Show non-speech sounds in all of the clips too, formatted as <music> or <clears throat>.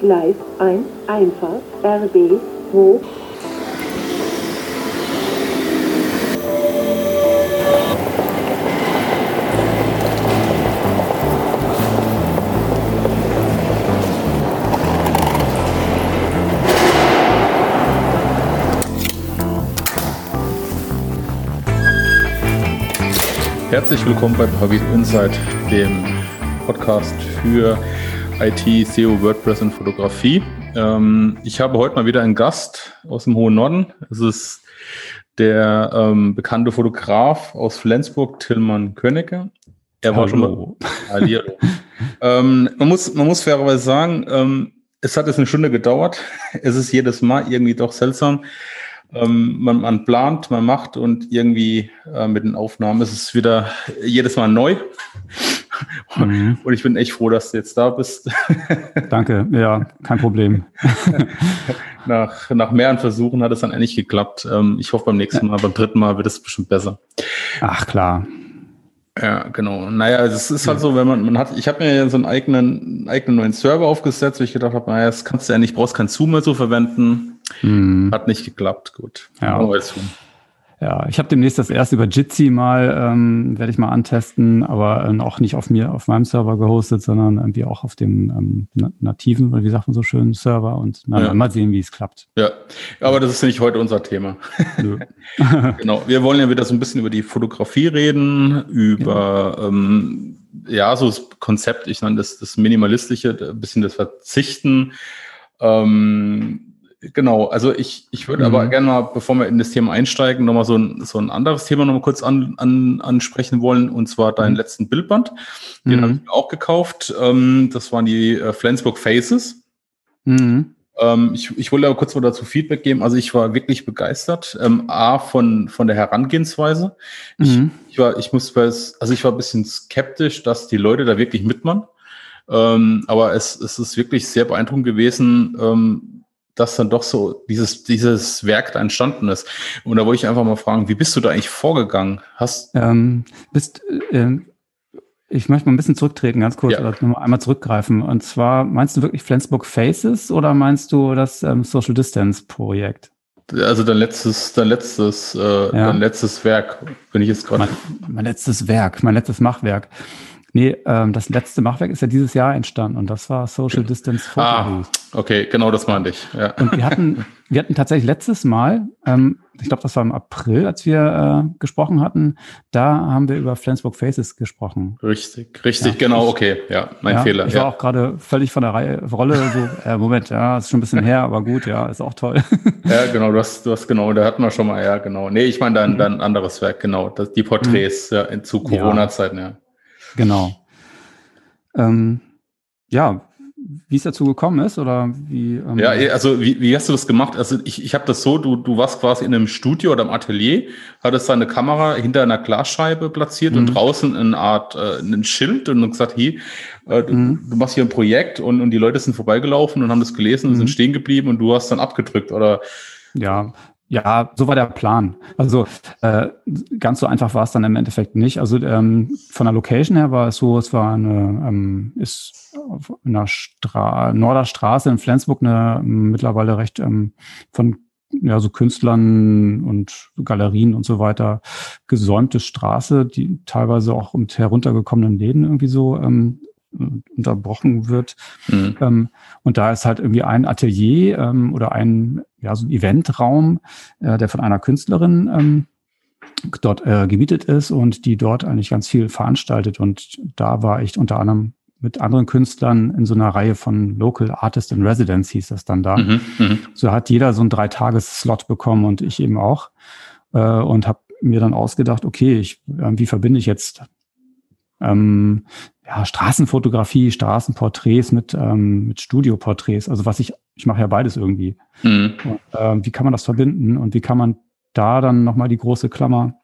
Gleis 1, Einfahrt, RB, hoch. Herzlich willkommen bei Pavit Insight, dem Podcast für IT, SEO, WordPress und Fotografie. Ähm, ich habe heute mal wieder einen Gast aus dem hohen Norden. Es ist der ähm, bekannte Fotograf aus Flensburg, Tillmann Königke. Er war schon mal. Ähm, man, muss, man muss fairerweise sagen, ähm, es hat jetzt eine Stunde gedauert. Es ist jedes Mal irgendwie doch seltsam. Ähm, man, man, plant, man macht und irgendwie äh, mit den Aufnahmen ist es wieder jedes Mal neu. Mhm. Und ich bin echt froh, dass du jetzt da bist. <laughs> Danke, ja, kein Problem. <laughs> nach, nach mehreren Versuchen hat es dann endlich geklappt. Ähm, ich hoffe, beim nächsten Mal, beim dritten Mal wird es bestimmt besser. Ach klar. Ja, genau. Naja, es ist halt so, wenn man, man hat, ich habe mir ja so einen eigenen, eigenen neuen Server aufgesetzt, wo ich gedacht habe, naja, das kannst du ja nicht, brauchst kein Zoom mehr so verwenden. Mhm. Hat nicht geklappt, gut. Ja. Ja, ich habe demnächst das erste über Jitsi mal, ähm, werde ich mal antesten, aber äh, auch nicht auf mir, auf meinem Server gehostet, sondern irgendwie auch auf dem ähm, nativen, wie sagt man so schön, Server und na, ja. mal sehen, wie es klappt. Ja, aber das ist nicht heute unser Thema. <laughs> <laughs> genau. Wir wollen ja wieder so ein bisschen über die Fotografie reden, über ja, ähm, ja so das Konzept, ich nenne das, das Minimalistische, ein bisschen das Verzichten. Ähm, Genau, also ich, ich würde mhm. aber gerne mal, bevor wir in das Thema einsteigen, nochmal so ein, so ein anderes Thema nochmal kurz an, an, ansprechen wollen, und zwar deinen mhm. letzten Bildband. Den mhm. habe ich mir auch gekauft. Ähm, das waren die äh, Flensburg Faces. Mhm. Ähm, ich, ich wollte aber kurz mal dazu Feedback geben. Also ich war wirklich begeistert. Ähm, A, von, von der Herangehensweise. Ich, mhm. ich war, ich muss, also ich war ein bisschen skeptisch, dass die Leute da wirklich mitmachen. Ähm, aber es, es ist wirklich sehr beeindruckend gewesen, ähm, dass dann doch so dieses, dieses Werk da entstanden ist. Und da wollte ich einfach mal fragen, wie bist du da eigentlich vorgegangen? Hast ähm, bist, äh, ich möchte mal ein bisschen zurücktreten, ganz kurz, ja. oder nur einmal zurückgreifen. Und zwar, meinst du wirklich Flensburg Faces oder meinst du das ähm, Social Distance Projekt? Also dein letztes, dein letztes, äh, ja. dein letztes Werk, bin ich jetzt gerade. Mein, mein letztes Werk, mein letztes Machwerk. Nee, ähm, das letzte Machwerk ist ja dieses Jahr entstanden und das war Social Distance Photography. Ah, okay, genau das meinte ich. Ja. Und wir hatten, wir hatten tatsächlich letztes Mal, ähm, ich glaube, das war im April, als wir äh, gesprochen hatten, da haben wir über Flensburg Faces gesprochen. Richtig, richtig, ja, genau, ich, okay, ja, mein ja, Fehler. Ich war auch gerade völlig von der Reihe, Rolle, so, äh, Moment, ja, ist schon ein bisschen her, aber gut, ja, ist auch toll. ja, genau, du hast, du hast genau, da hatten wir schon mal, ja, genau. Nee, ich meine dann, mhm. dann anderes Werk, genau, das, die Porträts, mhm. ja, in, zu Corona-Zeiten, ja. Genau. Ähm, ja, wie es dazu gekommen ist oder wie? Ähm ja, eh, also wie, wie hast du das gemacht? Also ich, ich habe das so, du, du warst quasi in einem Studio oder im Atelier, hattest deine Kamera hinter einer Glasscheibe platziert mhm. und draußen eine Art äh, ein Schild und gesagt, hey, äh, du, mhm. du, machst hier ein Projekt und, und die Leute sind vorbeigelaufen und haben das gelesen und mhm. sind stehen geblieben und du hast dann abgedrückt oder ja, ja, so war der Plan. Also äh, ganz so einfach war es dann im Endeffekt nicht. Also ähm, von der Location her war es so, es war eine, ähm, ist auf einer Stra Norderstraße in Flensburg eine mittlerweile recht ähm, von ja, so Künstlern und Galerien und so weiter gesäumte Straße, die teilweise auch mit heruntergekommenen Läden irgendwie so ähm, unterbrochen wird. Mhm. Ähm, und da ist halt irgendwie ein Atelier ähm, oder ein, ja, so ein Eventraum, äh, der von einer Künstlerin ähm, dort äh, gemietet ist und die dort eigentlich ganz viel veranstaltet. Und da war ich unter anderem mit anderen Künstlern in so einer Reihe von Local Artist in Residence hieß das dann da. Mhm, mh. So hat jeder so einen Dreitages-Slot bekommen und ich eben auch. Äh, und habe mir dann ausgedacht, okay, ich, äh, wie verbinde ich jetzt ähm, ja, Straßenfotografie, Straßenporträts mit, ähm, mit Studioporträts. Also was ich, ich mache ja beides irgendwie. Mhm. Und, äh, wie kann man das verbinden und wie kann man da dann nochmal die große Klammer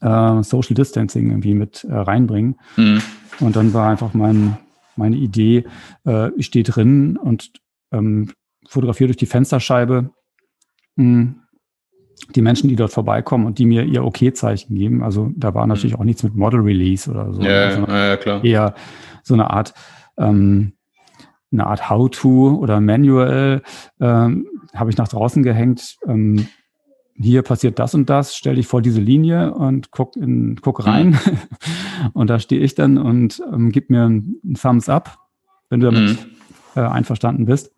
äh, Social Distancing irgendwie mit äh, reinbringen? Mhm. Und dann war einfach mein, meine Idee, äh, ich stehe drin und ähm, fotografiere durch die Fensterscheibe mh, hm, die Menschen, die dort vorbeikommen und die mir ihr Okay-Zeichen geben. Also da war natürlich mhm. auch nichts mit Model Release oder so. Ja, ja klar. Eher so eine Art, ähm, eine Art How-to oder Manual ähm, habe ich nach draußen gehängt. Ähm, hier passiert das und das, stell dich vor diese Linie und guck, in, guck rein. Mhm. <laughs> und da stehe ich dann und ähm, gib mir einen Thumbs up, wenn du damit mhm. äh, einverstanden bist.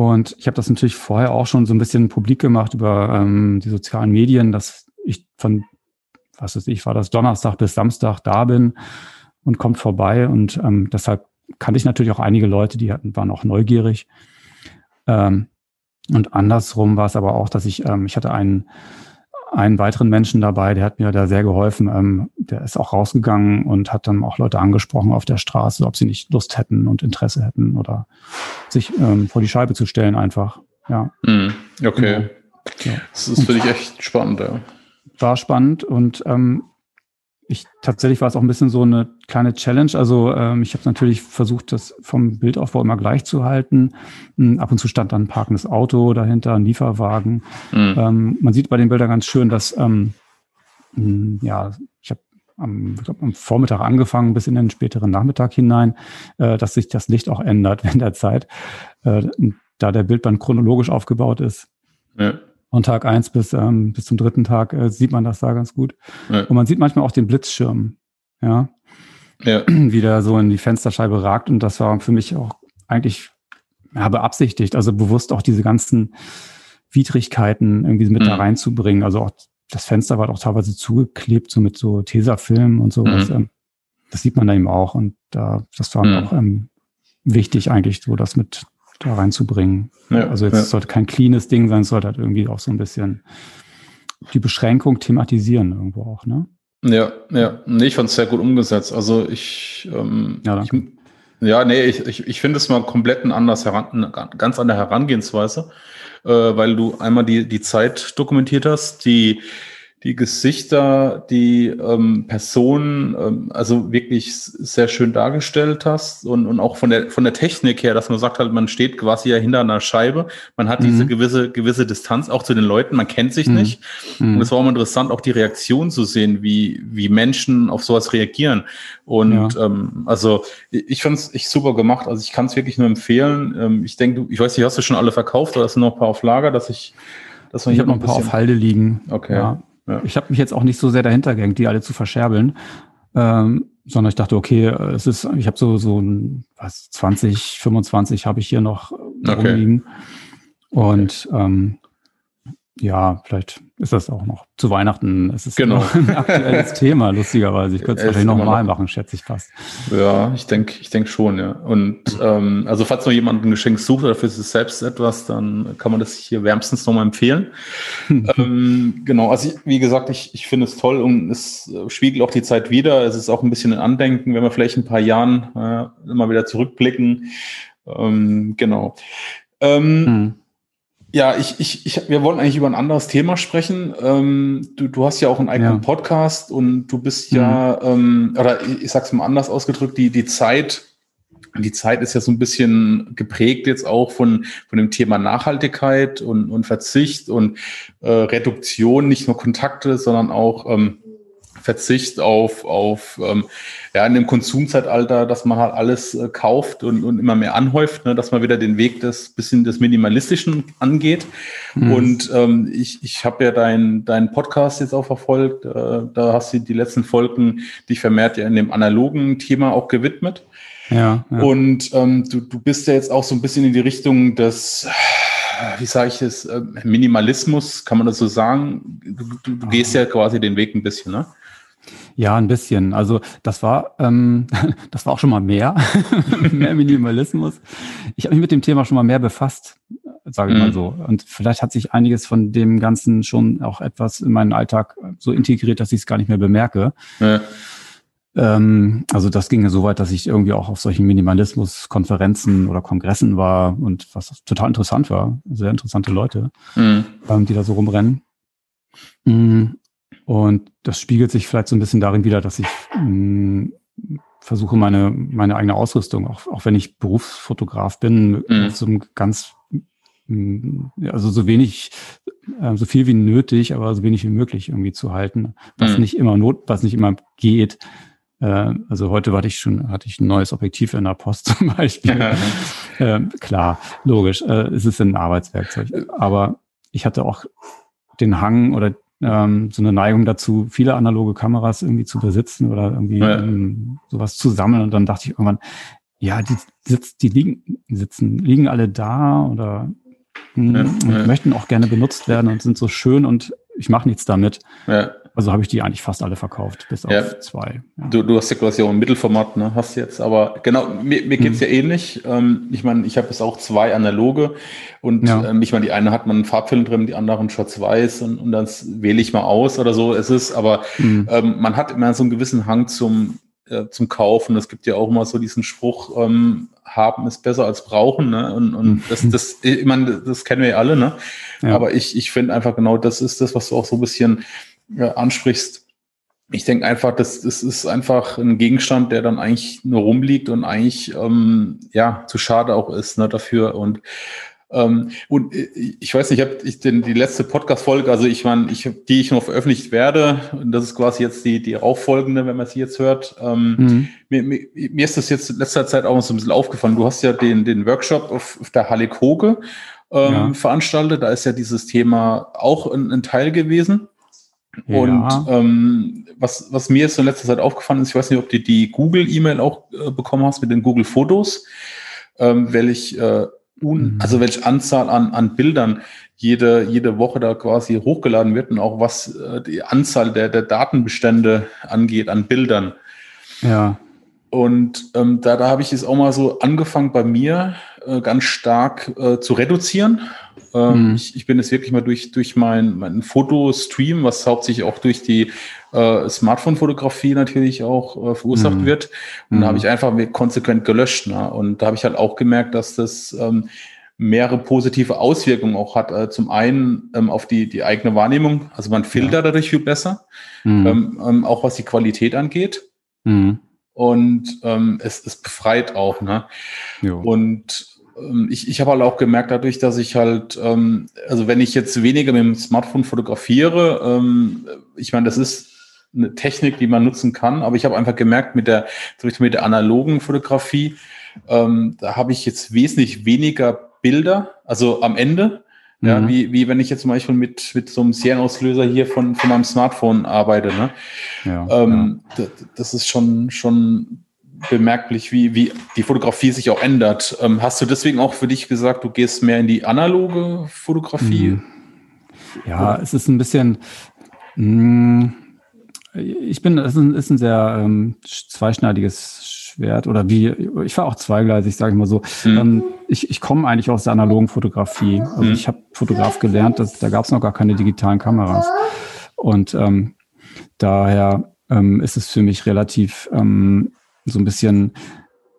Und ich habe das natürlich vorher auch schon so ein bisschen publik gemacht über ähm, die sozialen Medien, dass ich von, was weiß ich, war das Donnerstag bis Samstag da bin und kommt vorbei. Und ähm, deshalb kannte ich natürlich auch einige Leute, die hatten, waren auch neugierig. Ähm, und andersrum war es aber auch, dass ich, ähm, ich hatte einen, einen weiteren Menschen dabei, der hat mir da sehr geholfen. Ähm, der ist auch rausgegangen und hat dann auch Leute angesprochen auf der Straße, ob sie nicht Lust hätten und Interesse hätten oder sich ähm, vor die Scheibe zu stellen einfach. Ja. Mm, okay. Genau. Ja. Das ist für dich echt spannend, ja. War spannend und ähm, ich tatsächlich war es auch ein bisschen so eine kleine Challenge. Also ähm, ich habe natürlich versucht, das vom Bildaufbau immer gleich zu halten. Ähm, ab und zu stand dann ein parkendes Auto dahinter, ein Lieferwagen. Mhm. Ähm, man sieht bei den Bildern ganz schön, dass ähm, hm, ja, ich habe am, glaub, am Vormittag angefangen bis in den späteren Nachmittag hinein, äh, dass sich das Licht auch ändert <laughs> während der Zeit, äh, da der Bildband chronologisch aufgebaut ist. Ja von Tag eins bis, ähm, bis zum dritten Tag äh, sieht man das da ganz gut. Ja. Und man sieht manchmal auch den Blitzschirm, ja, ja. <clears throat> wie der so in die Fensterscheibe ragt. Und das war für mich auch eigentlich ja, beabsichtigt, also bewusst auch diese ganzen Widrigkeiten irgendwie mit mhm. da reinzubringen. Also auch das Fenster war auch teilweise zugeklebt, so mit so Tesafilm und sowas. Mhm. Ähm, das sieht man da eben auch. Und da, das war mhm. auch ähm, wichtig eigentlich, so das mit da reinzubringen. Ja, also jetzt ja. sollte kein cleanes Ding sein, es sollte halt irgendwie auch so ein bisschen die Beschränkung thematisieren irgendwo auch, ne? Ja, ja. Nee, ich fand es sehr gut umgesetzt. Also ich, ähm, ja, ich, ja, nee, ich, ich, ich finde es mal komplett ein anders heran, ganz andere Herangehensweise, äh, weil du einmal die, die Zeit dokumentiert hast, die die Gesichter, die ähm, Personen, ähm, also wirklich sehr schön dargestellt hast und, und auch von der, von der Technik her, dass man sagt halt, man steht quasi ja hinter einer Scheibe, man hat mhm. diese gewisse, gewisse Distanz auch zu den Leuten, man kennt sich mhm. nicht. Mhm. Und es war auch interessant, auch die Reaktion zu sehen, wie, wie Menschen auf sowas reagieren. Und ja. ähm, also ich fand es echt super gemacht, also ich kann es wirklich nur empfehlen. Ähm, ich denke, ich weiß nicht, hast du schon alle verkauft oder hast du noch ein paar auf Lager, dass ich dass ich habe noch ein paar auf Halde liegen. Okay. Ja. Ja. Ich habe mich jetzt auch nicht so sehr dahinter gehängt, die alle zu verscherbeln, ähm, sondern ich dachte, okay, es ist, ich habe so so was 20, 25 habe ich hier noch okay. rumliegen und okay. ähm, ja, vielleicht ist das auch noch zu Weihnachten. Es ist genau. ein aktuelles Thema, lustigerweise. Ich könnte <laughs> es wahrscheinlich nochmal machen, schätze ich fast. Ja, ich denke ich denk schon, ja. Und ähm, also falls noch jemand ein Geschenk sucht oder für sich selbst etwas, dann kann man das hier wärmstens nochmal empfehlen. <laughs> ähm, genau, also ich, wie gesagt, ich, ich finde es toll und es spiegelt auch die Zeit wieder. Es ist auch ein bisschen ein Andenken, wenn wir vielleicht in ein paar Jahren äh, immer wieder zurückblicken. Ähm, genau. Ähm, hm. Ja, ich, ich, ich, wir wollen eigentlich über ein anderes Thema sprechen. Ähm, du, du hast ja auch einen eigenen ja. Podcast und du bist ja, mhm. ähm, oder ich, ich sag's mal anders ausgedrückt, die, die Zeit, die Zeit ist ja so ein bisschen geprägt jetzt auch von, von dem Thema Nachhaltigkeit und, und Verzicht und äh, Reduktion, nicht nur Kontakte, sondern auch ähm, Verzicht auf, auf ähm, ja, in dem Konsumzeitalter, dass man halt alles äh, kauft und, und immer mehr anhäuft, ne, dass man wieder den Weg des bisschen des Minimalistischen angeht. Mhm. Und ähm, ich, ich habe ja deinen dein Podcast jetzt auch verfolgt. Äh, da hast du die letzten Folgen dich vermehrt ja in dem analogen Thema auch gewidmet. Ja, ja. Und ähm, du, du bist ja jetzt auch so ein bisschen in die Richtung des wie sage ich es, äh, Minimalismus, kann man das so sagen? Du, du, du gehst ja quasi den Weg ein bisschen, ne? Ja, ein bisschen. Also das war, ähm, <laughs> das war auch schon mal mehr, <laughs> mehr Minimalismus. Ich habe mich mit dem Thema schon mal mehr befasst, sage ich mhm. mal so. Und vielleicht hat sich einiges von dem Ganzen schon auch etwas in meinen Alltag so integriert, dass ich es gar nicht mehr bemerke. Ja. Ähm, also das ging ja so weit, dass ich irgendwie auch auf solchen Minimalismus-Konferenzen oder Kongressen war und was total interessant war. Sehr interessante Leute, mhm. ähm, die da so rumrennen. Mhm. Und das spiegelt sich vielleicht so ein bisschen darin wieder, dass ich mh, mm, versuche, meine, meine eigene Ausrüstung, auch, auch wenn ich Berufsfotograf bin, mhm. so ganz, mm, also so wenig, äh, so viel wie nötig, aber so wenig wie möglich irgendwie zu halten, was mhm. nicht immer not, was nicht immer geht. Äh, also heute hatte ich schon, hatte ich ein neues Objektiv in der Post <laughs> zum Beispiel. äh, klar, logisch, äh, es ist ein Arbeitswerkzeug. Aber ich hatte auch den Hang oder ähm, so eine Neigung dazu, viele analoge Kameras irgendwie zu besitzen oder irgendwie ja. ähm, sowas zu sammeln. Und dann dachte ich irgendwann, ja, die, sitz, die liegen, sitzen, liegen alle da oder mh, hm, ja, ja. möchten auch gerne benutzt werden und sind so schön und ich mache nichts damit. Ja. Also habe ich die eigentlich fast alle verkauft, bis ja. auf zwei. Ja. Du, du hast ja quasi auch ein Mittelformat, ne? Hast jetzt, aber genau, mir, mir geht's mhm. ja ähnlich. Ähm, ich meine, ich habe jetzt auch zwei analoge und ähm, ich meine, die eine hat man einen Farbfilm drin, die anderen schwarz-weiß und, und dann wähle ich mal aus oder so. Es ist, aber mhm. ähm, man hat immer so einen gewissen Hang zum äh, zum Kaufen. Es gibt ja auch immer so diesen Spruch, ähm, haben ist besser als brauchen. Ne? Und, und mhm. das, das, ich meine, das kennen wir ja alle, ne? Ja. Aber ich, ich finde einfach genau, das ist das, was du auch so ein bisschen ja, ansprichst. Ich denke einfach, das, das ist einfach ein Gegenstand, der dann eigentlich nur rumliegt und eigentlich ähm, ja zu schade auch ist ne, dafür. Und ähm, und äh, ich weiß nicht, ich habe ich den, die letzte Podcast-Folge, also ich meine, ich, die ich noch veröffentlicht werde, und das ist quasi jetzt die, die auffolgende, wenn man sie jetzt hört. Ähm, mhm. mir, mir, mir ist das jetzt in letzter Zeit auch so ein bisschen aufgefallen. Du hast ja den, den Workshop auf, auf der Halle Koge ähm, ja. veranstaltet. Da ist ja dieses Thema auch ein, ein Teil gewesen. Ja. Und ähm, was, was mir jetzt in letzter Zeit aufgefallen ist, ich weiß nicht, ob du die Google-E-Mail auch äh, bekommen hast mit den Google-Fotos, ähm, weil ich äh, un, mhm. also welche Anzahl an, an Bildern jede, jede Woche da quasi hochgeladen wird und auch was äh, die Anzahl der, der Datenbestände angeht an Bildern. Ja. Und ähm, da, da habe ich es auch mal so angefangen bei mir äh, ganz stark äh, zu reduzieren. Ähm, mhm. ich, ich bin jetzt wirklich mal durch, durch mein, mein Fotostream, was hauptsächlich auch durch die äh, Smartphone-Fotografie natürlich auch äh, verursacht mhm. wird. Und mhm. da habe ich einfach konsequent gelöscht. Ne? Und da habe ich halt auch gemerkt, dass das ähm, mehrere positive Auswirkungen auch hat. Äh, zum einen ähm, auf die, die eigene Wahrnehmung, also man filtert ja. dadurch viel besser, mhm. ähm, ähm, auch was die Qualität angeht. Mhm. Und ähm, es, es befreit auch. Ne? Jo. Und ähm, ich, ich habe halt auch gemerkt dadurch, dass ich halt, ähm, also wenn ich jetzt weniger mit dem Smartphone fotografiere, ähm, ich meine, das ist eine Technik, die man nutzen kann. Aber ich habe einfach gemerkt, mit der, mit der analogen Fotografie, ähm, da habe ich jetzt wesentlich weniger Bilder, also am Ende, mhm. ja, wie, wie wenn ich jetzt zum Beispiel mit, mit so einem Serienauslöser hier von, von meinem Smartphone arbeite. Ne? Ja, ähm, ja. Das ist schon, schon bemerklich, wie, wie die Fotografie sich auch ändert. Ähm, hast du deswegen auch für dich gesagt, du gehst mehr in die analoge Fotografie? Mhm. Ja, es ist ein bisschen, mh, hm, ich bin, es ist ein, ist ein sehr ähm, zweischneidiges Schwert oder wie, ich war auch zweigleisig, sage ich mal so. Mhm. Ähm, ich ich komme eigentlich aus der analogen Fotografie. Also mhm. ich habe Fotograf gelernt, dass, da gab es noch gar keine digitalen Kameras. Und ähm, daher ähm, ist es für mich relativ ähm, so ein bisschen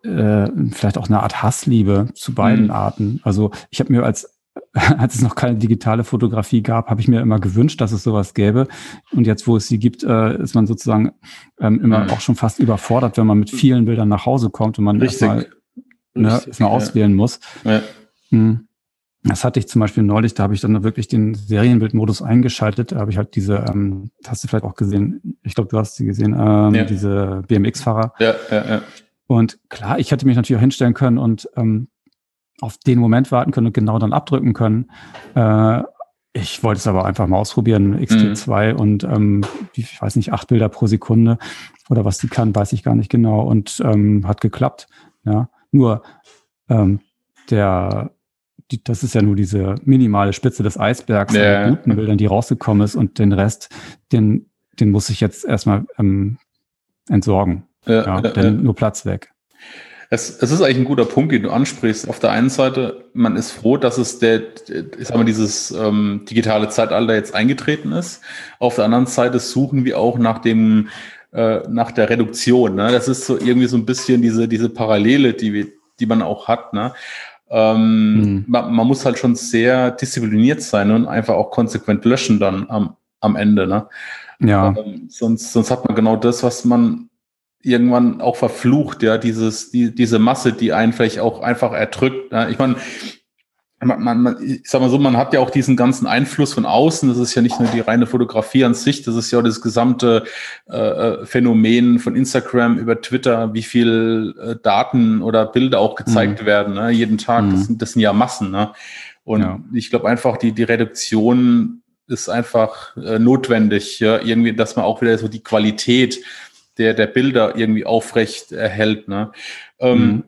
äh, vielleicht auch eine Art Hassliebe zu beiden mhm. Arten. Also ich habe mir als <laughs> als es noch keine digitale Fotografie gab, habe ich mir immer gewünscht, dass es sowas gäbe. Und jetzt, wo es sie gibt, äh, ist man sozusagen ähm, immer mhm. auch schon fast überfordert, wenn man mit vielen Bildern nach Hause kommt und man erstmal ne, erst auswählen ja. muss. Ja. Mhm. Das hatte ich zum Beispiel neulich, da habe ich dann wirklich den Serienbildmodus eingeschaltet. Da habe ich halt diese, ähm, hast du vielleicht auch gesehen, ich glaube, du hast sie gesehen, ähm, ja. diese BMX-Fahrer. Ja, ja, ja. Und klar, ich hätte mich natürlich auch hinstellen können und ähm, auf den Moment warten können und genau dann abdrücken können. Äh, ich wollte es aber einfach mal ausprobieren, XT2 mhm. und ähm, ich weiß nicht, acht Bilder pro Sekunde oder was die kann, weiß ich gar nicht genau und ähm, hat geklappt. Ja, nur ähm, der, die, das ist ja nur diese minimale Spitze des Eisbergs ja. an guten Bildern, die rausgekommen ist und den Rest, den, den muss ich jetzt erstmal ähm, entsorgen. Ja, ja, denn nur Platz weg. Es, es ist eigentlich ein guter Punkt, den du ansprichst. Auf der einen Seite, man ist froh, dass es der, ich sag mal, dieses ähm, digitale Zeitalter jetzt eingetreten ist. Auf der anderen Seite suchen wir auch nach dem, äh, nach der Reduktion. Ne? Das ist so irgendwie so ein bisschen diese, diese Parallele, die wir, die man auch hat. Ne? Ähm, mhm. man, man, muss halt schon sehr diszipliniert sein und einfach auch konsequent löschen dann am, am Ende. Ne? Ja. Ähm, sonst, sonst hat man genau das, was man irgendwann auch verflucht, ja, dieses, die, diese Masse, die einen vielleicht auch einfach erdrückt. Ja. Ich meine, man, man, ich sag mal so, man hat ja auch diesen ganzen Einfluss von außen. Das ist ja nicht nur die reine Fotografie an sich, das ist ja auch das gesamte äh, äh Phänomen von Instagram über Twitter, wie viel äh, Daten oder Bilder auch gezeigt mhm. werden, ne? jeden Tag. Mhm. Das, sind, das sind ja Massen. Ne? Und ja. ich glaube einfach, die, die Reduktion ist einfach äh, notwendig, ja? irgendwie, dass man auch wieder so die Qualität der, der Bilder irgendwie aufrecht erhält. Ne? Ähm, mhm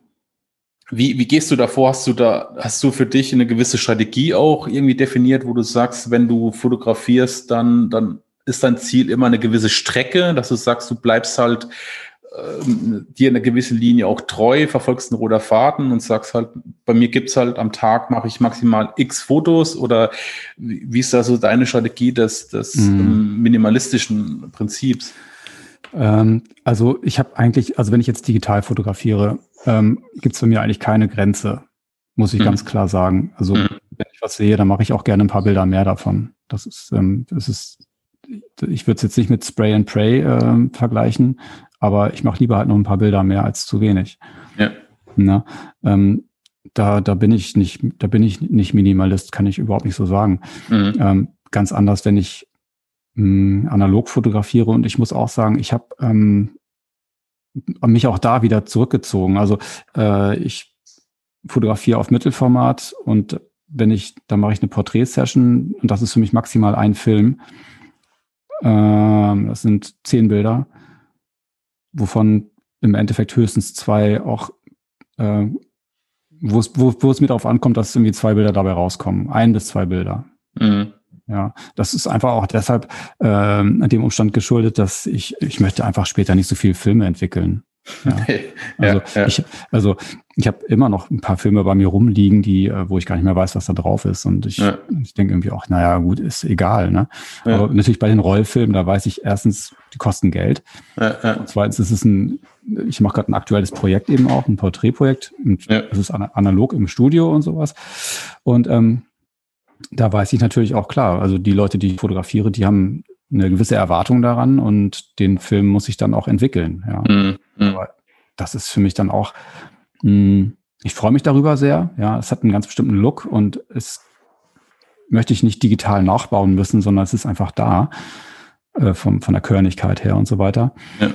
wie, wie gehst du davor? Hast du da, hast du für dich eine gewisse Strategie auch irgendwie definiert, wo du sagst, wenn du fotografierst, dann, dann ist dein Ziel immer eine gewisse Strecke, dass du sagst, du bleibst halt ähm, dir eine gewisse Linie auch treu, verfolgst einen roter Faden und sagst halt, bei mir gibt's halt am Tag mache ich maximal x Fotos oder wie ist da so deine Strategie des, des mhm. minimalistischen Prinzips? Ähm, also ich habe eigentlich, also wenn ich jetzt digital fotografiere, ähm, gibt es bei mir eigentlich keine Grenze, muss ich mhm. ganz klar sagen. Also mhm. wenn ich was sehe, dann mache ich auch gerne ein paar Bilder mehr davon. Das ist, ähm, das ist, ich würde es jetzt nicht mit Spray and Pray äh, vergleichen, aber ich mache lieber halt noch ein paar Bilder mehr als zu wenig. Ja. Na, ähm, da, da bin ich nicht, da bin ich nicht Minimalist, kann ich überhaupt nicht so sagen. Mhm. Ähm, ganz anders, wenn ich mh, analog fotografiere und ich muss auch sagen, ich habe ähm, mich auch da wieder zurückgezogen. Also äh, ich fotografiere auf Mittelformat und wenn ich, dann mache ich eine Porträtsession und das ist für mich maximal ein Film. Ähm, das sind zehn Bilder, wovon im Endeffekt höchstens zwei auch, äh, wo es mir darauf ankommt, dass irgendwie zwei Bilder dabei rauskommen. Ein bis zwei Bilder. Mhm. Ja, das ist einfach auch deshalb ähm, dem Umstand geschuldet, dass ich, ich möchte einfach später nicht so viele Filme entwickeln. Ja. <laughs> Also, ja, ja. Ich, also ich habe immer noch ein paar Filme bei mir rumliegen, die, äh, wo ich gar nicht mehr weiß, was da drauf ist. Und ich, ja. ich denke irgendwie auch, naja, gut, ist egal. Ne? Aber natürlich bei den Rollfilmen, da weiß ich erstens, die kosten Geld. Und zweitens ist es ein, ich mache gerade ein aktuelles Projekt eben auch, ein Porträtprojekt. Und es ist analog im Studio und sowas. Und ähm, da weiß ich natürlich auch klar, also die Leute, die ich fotografiere, die haben eine gewisse Erwartung daran und den Film muss ich dann auch entwickeln. Ja. Mhm. Aber das ist für mich dann auch, mh, hm, ich freue mich darüber sehr. Ja, es hat einen ganz bestimmten Look und es möchte ich nicht digital nachbauen müssen, sondern es ist einfach da äh, vom, von der Körnigkeit her und so weiter. Ja.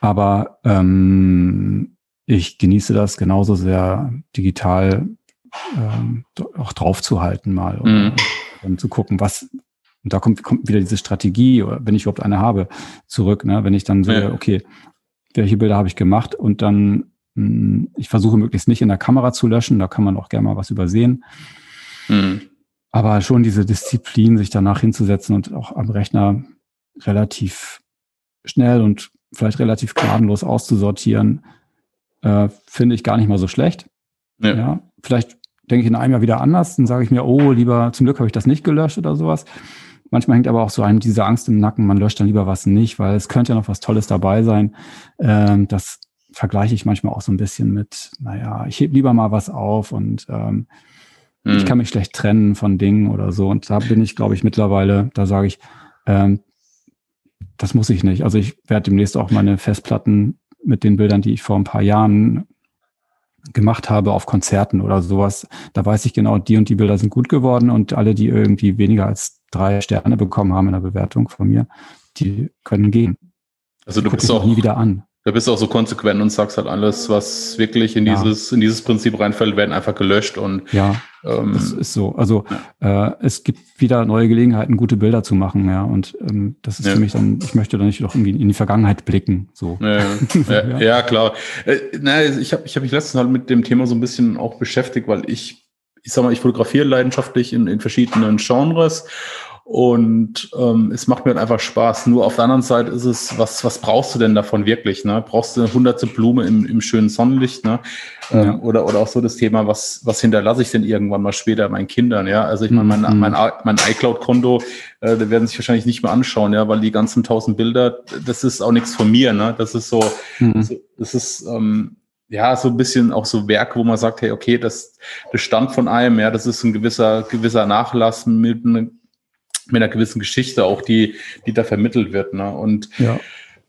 Aber ähm, ich genieße das genauso sehr digital ähm, auch draufzuhalten mal und, mhm. und zu gucken, was, und da kommt, kommt wieder diese Strategie, oder wenn ich überhaupt eine habe, zurück, ne? wenn ich dann sehe, ja. okay, welche Bilder habe ich gemacht und dann, mh, hm, ich versuche möglichst nicht in der Kamera zu löschen, da kann man auch gerne mal was übersehen. Mhm. Aber schon diese Disziplin, sich danach hinzusetzen und auch am Rechner relativ schnell und vielleicht relativ gnadenlos auszusortieren, äh, finde ich gar nicht mal so schlecht. Ja. ja. Vielleicht denke ich in einem Jahr wieder anders, dann sage ich mir, oh, lieber, zum Glück habe ich das nicht gelöscht oder sowas. Manchmal hängt aber auch so einem diese Angst im Nacken, man löscht dann lieber was nicht, weil es könnte ja noch was Tolles dabei sein. Ähm, das vergleiche ich manchmal auch so ein bisschen mit, naja, ich heb lieber mal was auf und ähm, hm. ich kann mich schlecht trennen von Dingen oder so. Und da bin ich, glaube ich, mittlerweile, da sage ich, ähm, das muss ich nicht. Also ich werde demnächst auch meine Festplatten mit den Bildern, die ich vor ein paar Jahren gemacht habe auf Konzerten oder sowas, da weiß ich genau, die und die Bilder sind gut geworden und alle, die irgendwie weniger als drei Sterne bekommen haben in der Bewertung von mir, die können gehen. Also du bist auch nie wieder an. Da bist du auch so konsequent und sagst halt alles, was wirklich in ja. dieses, in dieses Prinzip reinfällt, werden einfach gelöscht und ja, ähm, das ist so. Also ja. äh, es gibt wieder neue Gelegenheiten, gute Bilder zu machen, ja. Und ähm, das ist ja. für mich dann, ich möchte da nicht doch irgendwie in die Vergangenheit blicken. So. Ja, <laughs> klar. Äh, naja, ich habe ich hab mich letztens halt mit dem Thema so ein bisschen auch beschäftigt, weil ich, ich sag mal, ich fotografiere leidenschaftlich in, in verschiedenen Genres und ähm, es macht mir halt einfach Spaß. Nur auf der anderen Seite ist es, was, was brauchst du denn davon wirklich? Ne? Brauchst du eine hunderte Blume im, im schönen Sonnenlicht? Ne? Ähm, ja. oder, oder auch so das Thema, was, was hinterlasse ich denn irgendwann mal später meinen Kindern? Ja, also ich meine, mein, mhm. mein, mein iCloud-Konto, äh, da werden sich wahrscheinlich nicht mehr anschauen, ja, weil die ganzen tausend Bilder, das ist auch nichts von mir. Ne? Das ist so, mhm. so das ist, ähm, ja, so ein bisschen auch so Werk, wo man sagt, hey, okay, das, das stammt von einem, ja, das ist ein gewisser, gewisser Nachlass mit, mit einer gewissen Geschichte auch, die, die da vermittelt wird. Ne? Und ja.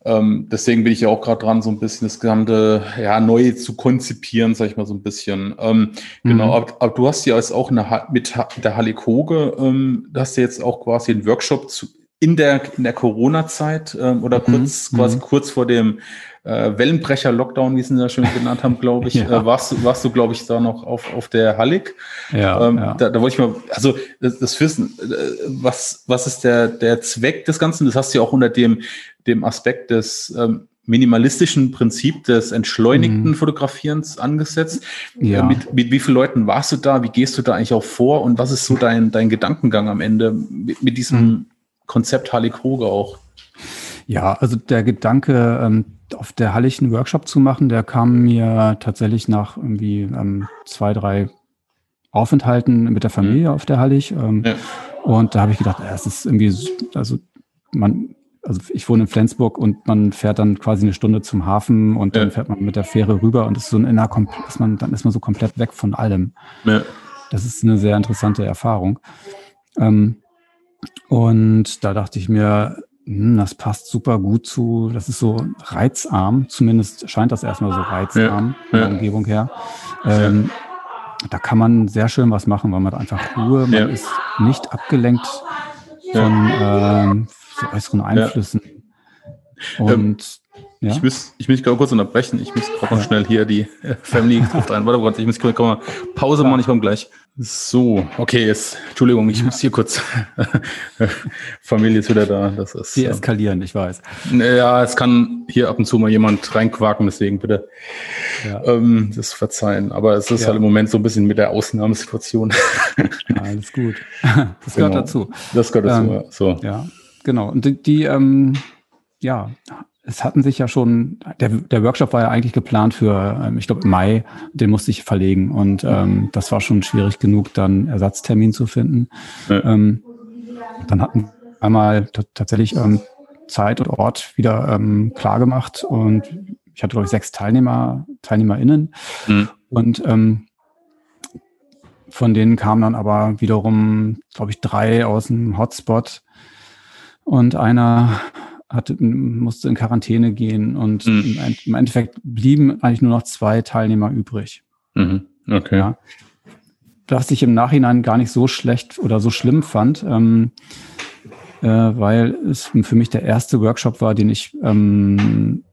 Ähm, deswegen bin ich ja auch gerade dran, so ein bisschen das Gesamte ja, neu zu konzipieren, sag ich mal so ein bisschen. Ähm, genau, mhm. Genau, aber, aber, du hast ja jetzt auch eine, mit der Halikoge, ähm, da hast du jetzt auch quasi einen Workshop zu, in der, in der Corona-Zeit ähm, oder mhm. kurz, quasi mhm. kurz vor dem äh, Wellenbrecher-Lockdown, wie sie es ja schön genannt haben, glaube ich, <laughs> ja. äh, warst, du, warst du, glaube ich, da noch auf, auf der Hallig. Ja, ähm, ja. Da, da wollte ich mal, also das, das Wissen, äh, was, was ist der, der Zweck des Ganzen? Das hast du ja auch unter dem, dem Aspekt des ähm, minimalistischen Prinzip des entschleunigten mhm. Fotografierens angesetzt. Ja. Äh, mit, mit wie vielen Leuten warst du da? Wie gehst du da eigentlich auch vor? Und was ist so dein, dein Gedankengang am Ende mit, mit diesem mhm. Konzept Harley Kruger auch? Ja, also der Gedanke, ähm, auf der Hallig einen Workshop zu machen, der kam mir tatsächlich nach irgendwie ähm, zwei, drei Aufenthalten mit der Familie mhm. auf der Hallig. Ähm, ja. Und da habe ich gedacht, ja, es ist irgendwie, also man, also ich wohne in Flensburg und man fährt dann quasi eine Stunde zum Hafen und dann ja. fährt man mit der Fähre rüber und ist so ein inner, ist man, dann ist man so komplett weg von allem. Ja. Das ist eine sehr interessante Erfahrung. Ähm, und da dachte ich mir, hm, das passt super gut zu, das ist so reizarm, zumindest scheint das erstmal so reizarm ja, von der Umgebung her. Ähm, ja. Da kann man sehr schön was machen, weil man hat einfach Ruhe, man ja. ist nicht abgelenkt von ähm, so äußeren Einflüssen. Und ja? Ich muss, ich muss gerade kurz unterbrechen. Ich muss gerade noch schnell hier die äh, Family <laughs> trifft ein. Warte, warte, ich muss kurz mal Pause machen, ich komme gleich. So, okay, jetzt, Entschuldigung, ich muss hier kurz. <laughs> Familie ist wieder da. Das ist. Die eskalieren, ich weiß. Ja, es kann hier ab und zu mal jemand reinquaken, deswegen bitte ja. ähm, das verzeihen. Aber es ist ja. halt im Moment so ein bisschen mit der Ausnahmesituation. <laughs> Ja, alles gut. Das gehört genau. dazu. Das gehört dazu, ähm, so. Ja, genau. Und die, die ähm, ja, es hatten sich ja schon, der, der Workshop war ja eigentlich geplant für, ähm, ich glaube, Mai, den musste ich verlegen. Und ähm, das war schon schwierig genug, dann Ersatztermin zu finden. Ja. Ähm, dann hatten wir einmal tatsächlich ähm, Zeit und Ort wieder ähm, klar gemacht und ich hatte, glaube ich, sechs Teilnehmer, TeilnehmerInnen. Mhm. Und ähm, von denen kamen dann aber wiederum, glaube ich, drei aus dem Hotspot und einer hatte, musste in Quarantäne gehen und mhm. im Endeffekt blieben eigentlich nur noch zwei Teilnehmer übrig. Mhm. Okay. Ja. Was ich im Nachhinein gar nicht so schlecht oder so schlimm fand, ähm, äh, weil es für mich der erste Workshop war, den ich ähm,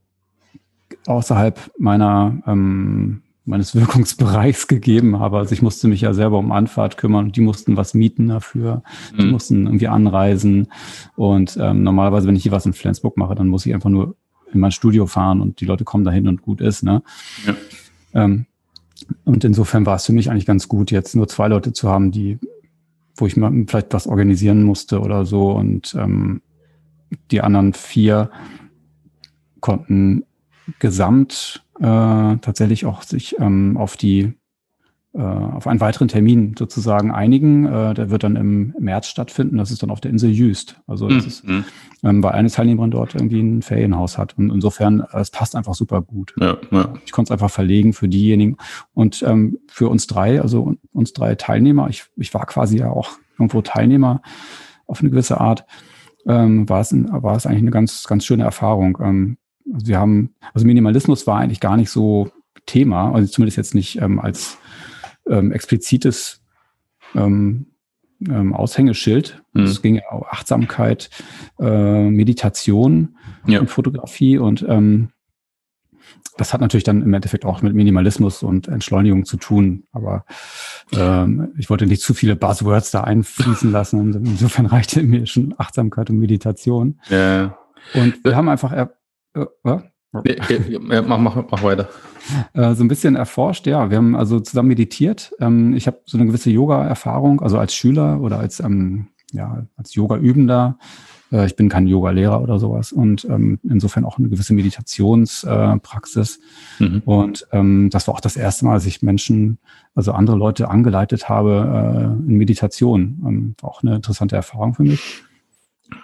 außerhalb meiner ähm, meines <laughs> Wirkungsbereichs gegeben habe. Also ich musste mich ja selber um Anfahrt kümmern und die mussten was mieten dafür. Die mhm. mussten irgendwie anreisen. Und ähm, normalerweise, wenn ich hier was in Flensburg mache, dann muss ich einfach nur in mein Studio fahren und die Leute kommen dahin und gut ist. Ne? Ja. Ähm, und insofern war es für mich eigentlich ganz gut, jetzt nur zwei Leute zu haben, die, wo ich mal vielleicht was organisieren musste oder so. Und ähm, die anderen vier konnten gesamt äh, tatsächlich auch sich ähm, auf die äh, auf einen weiteren Termin sozusagen einigen. Äh, der wird dann im März stattfinden. Das ist dann auf der Insel Jüst. Also das mhm. ist, ähm, weil eine Teilnehmerin dort irgendwie ein Ferienhaus hat. Und insofern, äh, es passt einfach super gut. Ja, ja. Ich konnte es einfach verlegen für diejenigen. Und ähm, für uns drei, also uns drei Teilnehmer, ich, ich war quasi ja auch irgendwo Teilnehmer auf eine gewisse Art, ähm, war, es ein, war es eigentlich eine ganz, ganz schöne Erfahrung. Ähm, also wir haben, also Minimalismus war eigentlich gar nicht so Thema, also zumindest jetzt nicht ähm, als ähm, explizites ähm, ähm, Aushängeschild. Mhm. Es ging ja auch Achtsamkeit, äh, Meditation ja. und Fotografie und ähm, das hat natürlich dann im Endeffekt auch mit Minimalismus und Entschleunigung zu tun. Aber ähm, ich wollte nicht zu viele Buzzwords da einfließen lassen. Insofern <laughs> reichte mir schon Achtsamkeit und Meditation. Ja. Und wir haben einfach äh, äh? Ja, mach, mach, mach weiter. Äh, so ein bisschen erforscht, ja. Wir haben also zusammen meditiert. Ähm, ich habe so eine gewisse Yoga-Erfahrung, also als Schüler oder als, ähm, ja, als Yoga-Übender. Äh, ich bin kein Yoga-Lehrer oder sowas und ähm, insofern auch eine gewisse Meditationspraxis. Äh, mhm. Und ähm, das war auch das erste Mal, dass ich Menschen, also andere Leute angeleitet habe äh, in Meditation. Ähm, war auch eine interessante Erfahrung für mich.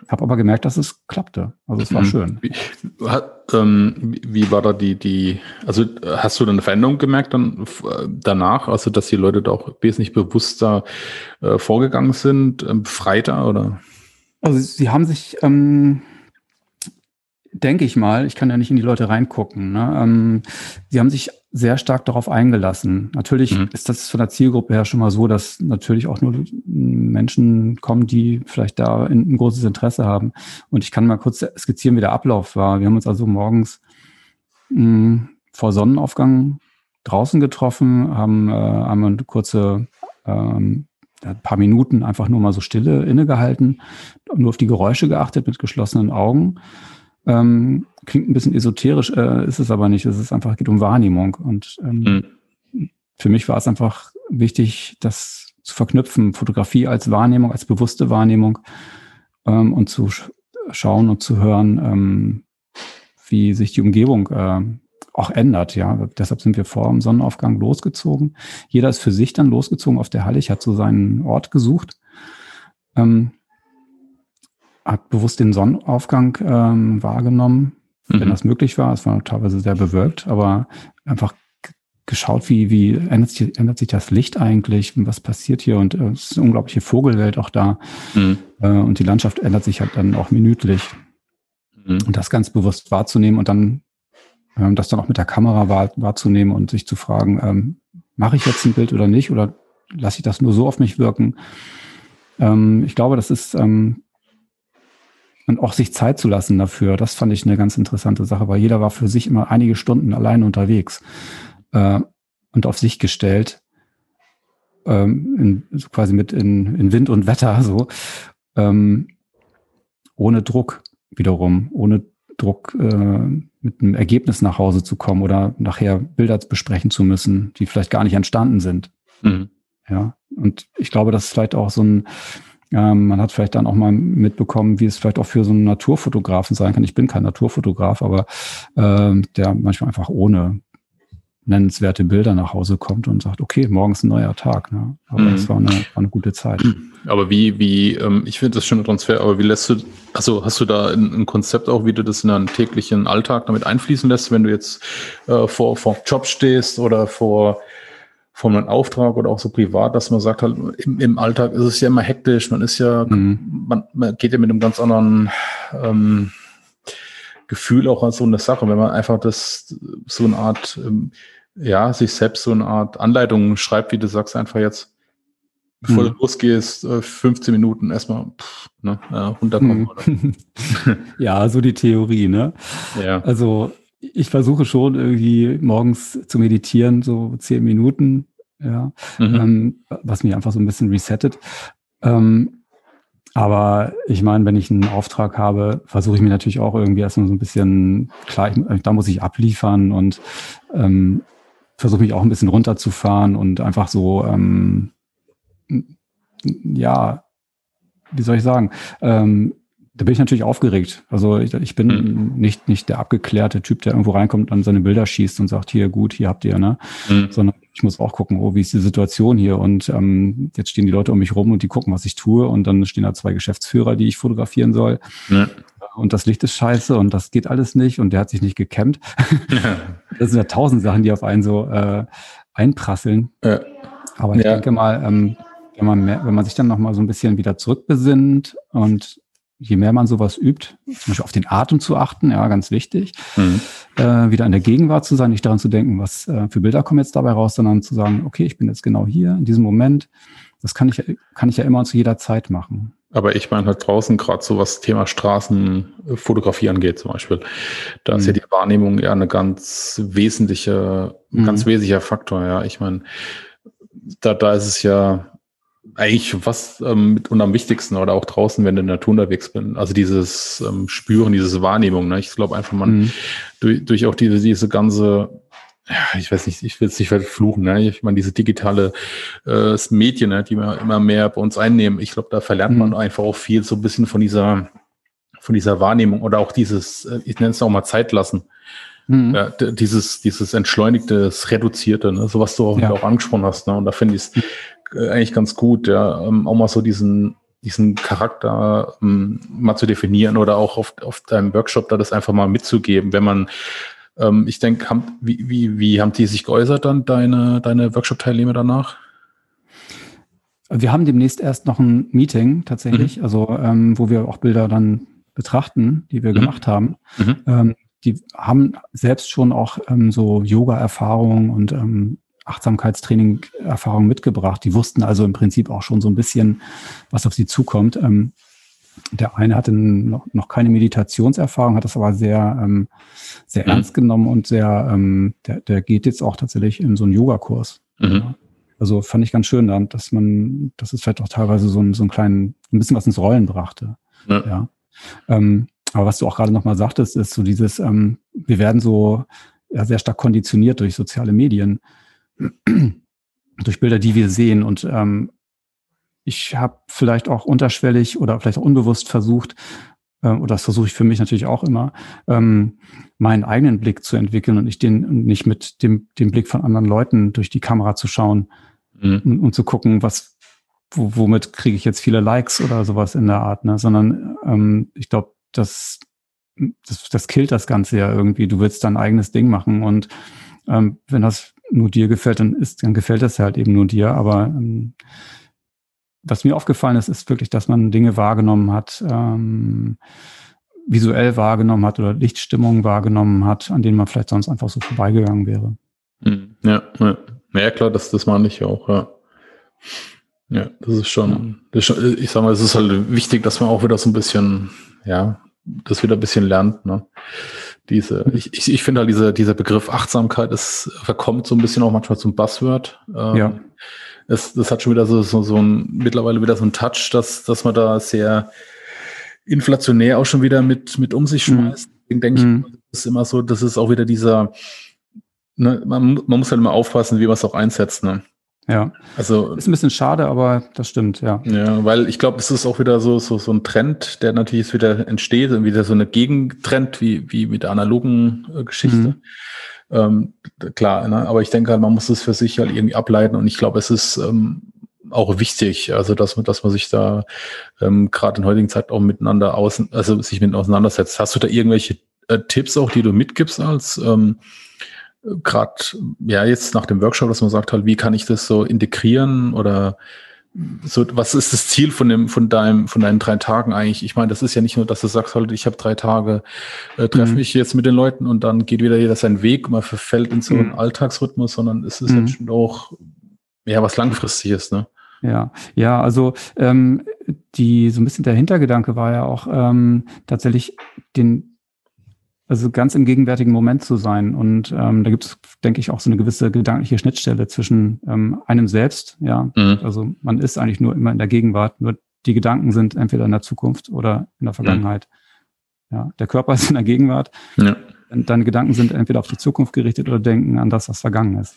Habe aber gemerkt, dass es klappte. Also es war mhm. schön. Wie, hat, ähm, wie war da die, die, also hast du dann eine Veränderung gemerkt dann danach, also dass die Leute da auch wesentlich bewusster äh, vorgegangen sind, äh, befreiter oder? Also sie haben sich, ähm, denke ich mal, ich kann ja nicht in die Leute reingucken. Ne? Ähm, sie haben sich sehr stark darauf eingelassen. Natürlich mhm. ist das von der Zielgruppe her schon mal so, dass natürlich auch nur Menschen kommen, die vielleicht da ein, großes Interesse haben. Und ich kann mal kurz skizzieren, wie der Ablauf war. Wir haben uns also morgens mh, hm, vor Sonnenaufgang draußen getroffen, haben, äh, haben eine kurze ähm, ein paar Minuten einfach nur mal so stille innegehalten, nur auf die Geräusche geachtet mit geschlossenen Augen. Ähm, klingt ein bisschen esoterisch, äh, ist es aber nicht. Es ist einfach, geht um Wahrnehmung. Und ähm, mhm. für mich war es einfach wichtig, das zu verknüpfen, Fotografie als Wahrnehmung, als bewusste Wahrnehmung ähm, und zu sch schauen und zu hören, ähm, wie sich die Umgebung äh, auch ändert, ja. Deshalb sind wir vor dem Sonnenaufgang losgezogen. Jeder ist für sich dann losgezogen auf der Hallig, hat so seinen Ort gesucht, ähm, hat bewusst den Sonnenaufgang ähm, wahrgenommen, mhm. wenn das möglich war. Es war teilweise sehr bewölkt, aber einfach geschaut, wie, wie ändert sich, ändert sich das Licht eigentlich, was passiert hier und äh, es ist eine unglaubliche Vogelwelt auch da. Mhm. Äh, und die Landschaft ändert sich halt dann auch minütlich. Mhm. Und das ganz bewusst wahrzunehmen und dann ähm, das dann auch mit der Kamera wahr, wahrzunehmen und sich zu fragen, ähm, mache ich jetzt ein Bild oder nicht oder lasse ich das nur so auf mich wirken? Ähm, ich glaube, das ist ähm, und auch sich Zeit zu lassen dafür, das fand ich eine ganz interessante Sache, weil jeder war für sich immer einige Stunden allein unterwegs äh, und auf sich gestellt, ähm, in, so quasi mit in, in Wind und Wetter <laughs> so, ähm, ohne Druck wiederum, ohne Druck äh, mit einem Ergebnis nach Hause zu kommen oder nachher Bilder besprechen zu müssen, die vielleicht gar nicht entstanden sind. Mhm. Ja, und ich glaube, das ist vielleicht auch so ein, ähm, man hat vielleicht dann auch mal mitbekommen, wie es vielleicht auch für so einen Naturfotografen sein kann. Ich bin kein Naturfotograf, aber äh, der manchmal einfach ohne nennenswerte Bilder nach Hause kommt und sagt, okay, morgen ist ein neuer Tag. Ne? Aber mhm. es war eine, war eine gute Zeit. <clears throat> Aber wie, wie, ähm, ich finde das schon ein Transfer, aber wie lässt du, also hast du da ein, ein, Konzept auch, wie du das in deinen täglichen Alltag damit einfließen lässt, wenn du jetzt äh, vor, vor Job stehst oder vor, vor einem Auftrag oder auch so privat, dass man sagt halt, im, im Alltag ist es ja immer hektisch, man ist ja, mhm. man, man geht ja mit einem ganz anderen ähm, Gefühl auch an so eine Sache, wenn man einfach das so eine Art ähm, ja, sich selbst so eine Art Anleitung schreibt, wie du sagst, einfach jetzt, bevor hm. du losgehst, 15 äh, Minuten erstmal pff, ne, runterkommen. Hm. <laughs> ja, so die Theorie, ne? Ja. Also ich versuche schon irgendwie morgens zu meditieren, so 10 Minuten, ja, mhm. ähm, was mich einfach so ein bisschen resettet. Ähm, aber ich meine, wenn ich einen Auftrag habe, versuche ich mir natürlich auch irgendwie erstmal so ein bisschen, klar, ich, da muss ich abliefern und ähm, versuche mich auch ein bisschen runterzufahren und einfach so, ähm, ja, wie soll ich sagen, ähm, da bin ich natürlich aufgeregt. Also ich, ich bin mhm. nicht, nicht der abgeklärte Typ, der irgendwo reinkommt und seine Bilder schießt und sagt, hier gut, hier habt ihr, ne? Mhm. Sondern ich muss auch gucken, oh, wie ist die Situation hier? Und ähm, jetzt stehen die Leute um mich rum und die gucken, was ich tue. Und dann stehen da zwei Geschäftsführer, die ich fotografieren soll. Mhm und das Licht ist scheiße und das geht alles nicht und der hat sich nicht gekämmt. Ja. <laughs> Das sind ja tausend Sachen, die auf einen so äh, einprasseln. Ja. Aber ich ja. denke mal, ähm, wenn, man mehr, wenn man sich dann nochmal so ein bisschen wieder zurückbesinnt und je mehr man sowas übt, zum Beispiel auf den Atem zu achten, ja, ganz wichtig, mhm. äh, wieder in der Gegenwart zu sein, nicht daran zu denken, was äh, für Bilder kommen jetzt dabei raus, sondern zu sagen, okay, ich bin jetzt genau hier, in diesem Moment. Das kann ich, kann ich ja immer zu jeder Zeit machen. Aber ich meine halt draußen gerade so was Thema Straßenfotografie angeht zum Beispiel. Da mhm. ist ja mhm. die Wahrnehmung ja eine ganz wesentliche, mhm. ganz wesentlicher Faktor. Ja, ich meine, da, da ist es ja eigentlich was ähm, mit und am wichtigsten oder auch draußen, wenn du in der Natur unterwegs bist. Also dieses ähm, Spüren, diese Wahrnehmung. Ne? Ich glaube einfach, man mhm. durch, durch auch diese, diese ganze ja, ich weiß nicht, ich will es nicht fluchen, ne? Ich meine, diese digitale äh, Medien, ne, die wir immer mehr bei uns einnehmen, ich glaube, da verlernt man mhm. einfach auch viel so ein bisschen von dieser, von dieser Wahrnehmung oder auch dieses, äh, ich nenne es auch mal Zeit lassen. Mhm. Ja, dieses, dieses entschleunigte, reduzierte, ne? so was du auch, ja. auch angesprochen hast, ne? Und da finde ich es eigentlich ganz gut, ja, ähm, auch mal so diesen, diesen Charakter ähm, mal zu definieren oder auch auf, auf deinem Workshop da das einfach mal mitzugeben, wenn man ähm, ich denke, wie, wie, wie haben die sich geäußert dann, deine, deine Workshop-Teilnehmer danach? Wir haben demnächst erst noch ein Meeting tatsächlich, mhm. also ähm, wo wir auch Bilder dann betrachten, die wir mhm. gemacht haben, mhm. ähm, die haben selbst schon auch ähm, so Yoga-Erfahrungen und ähm, Achtsamkeitstraining-Erfahrungen mitgebracht. Die wussten also im Prinzip auch schon so ein bisschen, was auf sie zukommt. Ähm, der eine hatte noch, noch keine Meditationserfahrung, hat das aber sehr, ähm, sehr mhm. ernst genommen und sehr, ähm, der, der geht jetzt auch tatsächlich in so einen Yogakurs. Mhm. Also fand ich ganz schön, dass man, dass es vielleicht auch teilweise so, ein, so einen kleinen, ein bisschen was ins Rollen brachte. Ja. ja. Ähm, aber was du auch gerade nochmal sagtest, ist so dieses, ähm, wir werden so ja, sehr stark konditioniert durch soziale Medien, durch Bilder, die wir sehen. Und ähm, ich habe vielleicht auch unterschwellig oder vielleicht auch unbewusst versucht, äh, oder das versuche ich für mich natürlich auch immer, ähm, meinen eigenen Blick zu entwickeln und nicht den nicht mit dem, dem Blick von anderen Leuten durch die Kamera zu schauen mhm. und, und, zu gucken, was womit kriege ich jetzt viele Likes oder sowas in der Art, ne? Sondern ähm, ich glaube, das, das, das killt das Ganze ja irgendwie. Du willst dein eigenes Ding machen und ähm, wenn das nur dir gefällt, dann ist, dann gefällt das halt eben nur dir. Aber ähm, was mir aufgefallen ist, ist wirklich, dass man Dinge wahrgenommen hat, ähm, visuell wahrgenommen hat oder Lichtstimmung wahrgenommen hat, an denen man vielleicht sonst einfach so vorbeigegangen wäre. Hm, ja, ja. Ja, klar, das, das meine ich auch, ja. Ja, das ist schon, das ist schon, ich sag mal, es ist halt wichtig, dass man auch wieder so ein bisschen, ja, das wieder ein bisschen lernt, ne? Diese, ich, ich, ich finde halt dieser, dieser Begriff Achtsamkeit, es verkommt so ein bisschen auch manchmal zum Buzzword. Ähm, ja. Es, das hat schon wieder so, so, so ein, mittlerweile wieder so ein Touch, dass, dass man da sehr inflationär auch schon wieder mit, mit um sich mhm. schmeißt. Mhm. Deswegen denke mhm. ich, das ist immer so, das ist auch wieder dieser, ne, man, man muss halt immer aufpassen, wie man es auch einsetzt, ne? Ja. Also ist ein bisschen schade, aber das stimmt, ja. Ja, weil ich glaube, es ist auch wieder so so so ein Trend, der natürlich wieder entsteht und wieder so eine Gegentrend wie wie mit der analogen äh, Geschichte. Mhm. Ähm, klar, ne? aber ich denke halt, man muss es für sich halt irgendwie ableiten und ich glaube, es ist ähm, auch wichtig, also dass man, dass man sich da ähm, gerade in heutigen Zeit auch miteinander außen, also sich mit auseinandersetzt. Hast du da irgendwelche äh, Tipps auch, die du mitgibst als ähm, gerade ja jetzt nach dem Workshop, dass man sagt halt, wie kann ich das so integrieren oder so, was ist das Ziel von dem, von deinem, von deinen drei Tagen eigentlich? Ich meine, das ist ja nicht nur, dass du sagst halt, ich habe drei Tage, äh, treffe mhm. mich jetzt mit den Leuten und dann geht wieder jeder seinen Weg, man verfällt in so einen mhm. Alltagsrhythmus, sondern es ist mhm. ja auch ja was langfristiges, ne? Ja, ja, also ähm, die so ein bisschen der Hintergedanke war ja auch ähm, tatsächlich den also ganz im gegenwärtigen Moment zu sein. Und ähm, da gibt es, denke ich, auch so eine gewisse gedankliche Schnittstelle zwischen ähm, einem selbst, ja. Mhm. Also man ist eigentlich nur immer in der Gegenwart, nur die Gedanken sind entweder in der Zukunft oder in der mhm. Vergangenheit. Mhm. Ja, der Körper <laughs> ist in der Gegenwart. Ja. Deine Gedanken sind entweder auf die Zukunft gerichtet oder denken an das, was vergangen ist.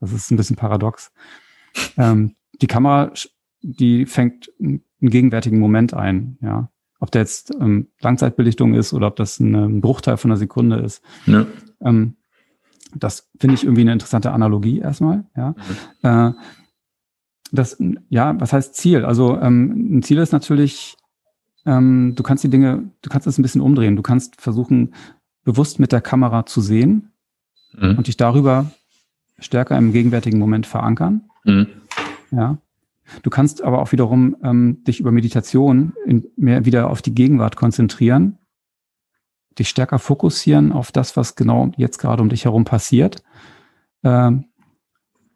Das ist ein bisschen paradox. Ähm, die Kamera, die fängt einen gegenwärtigen Moment ein, ja. Ob der jetzt ähm, Langzeitbelichtung ist oder ob das ein, ein Bruchteil von einer Sekunde ist. Ja. Ähm, das finde ich irgendwie eine interessante Analogie erstmal. Ja. Mhm. Äh, das, ja, was heißt Ziel? Also ähm, ein Ziel ist natürlich, ähm, du kannst die Dinge, du kannst das ein bisschen umdrehen. Du kannst versuchen, bewusst mit der Kamera zu sehen mhm. und dich darüber stärker im gegenwärtigen Moment verankern. Mhm. Ja. Du kannst aber auch wiederum ähm, dich über Meditation in, mehr wieder auf die Gegenwart konzentrieren, dich stärker fokussieren auf das, was genau jetzt gerade um dich herum passiert, ähm,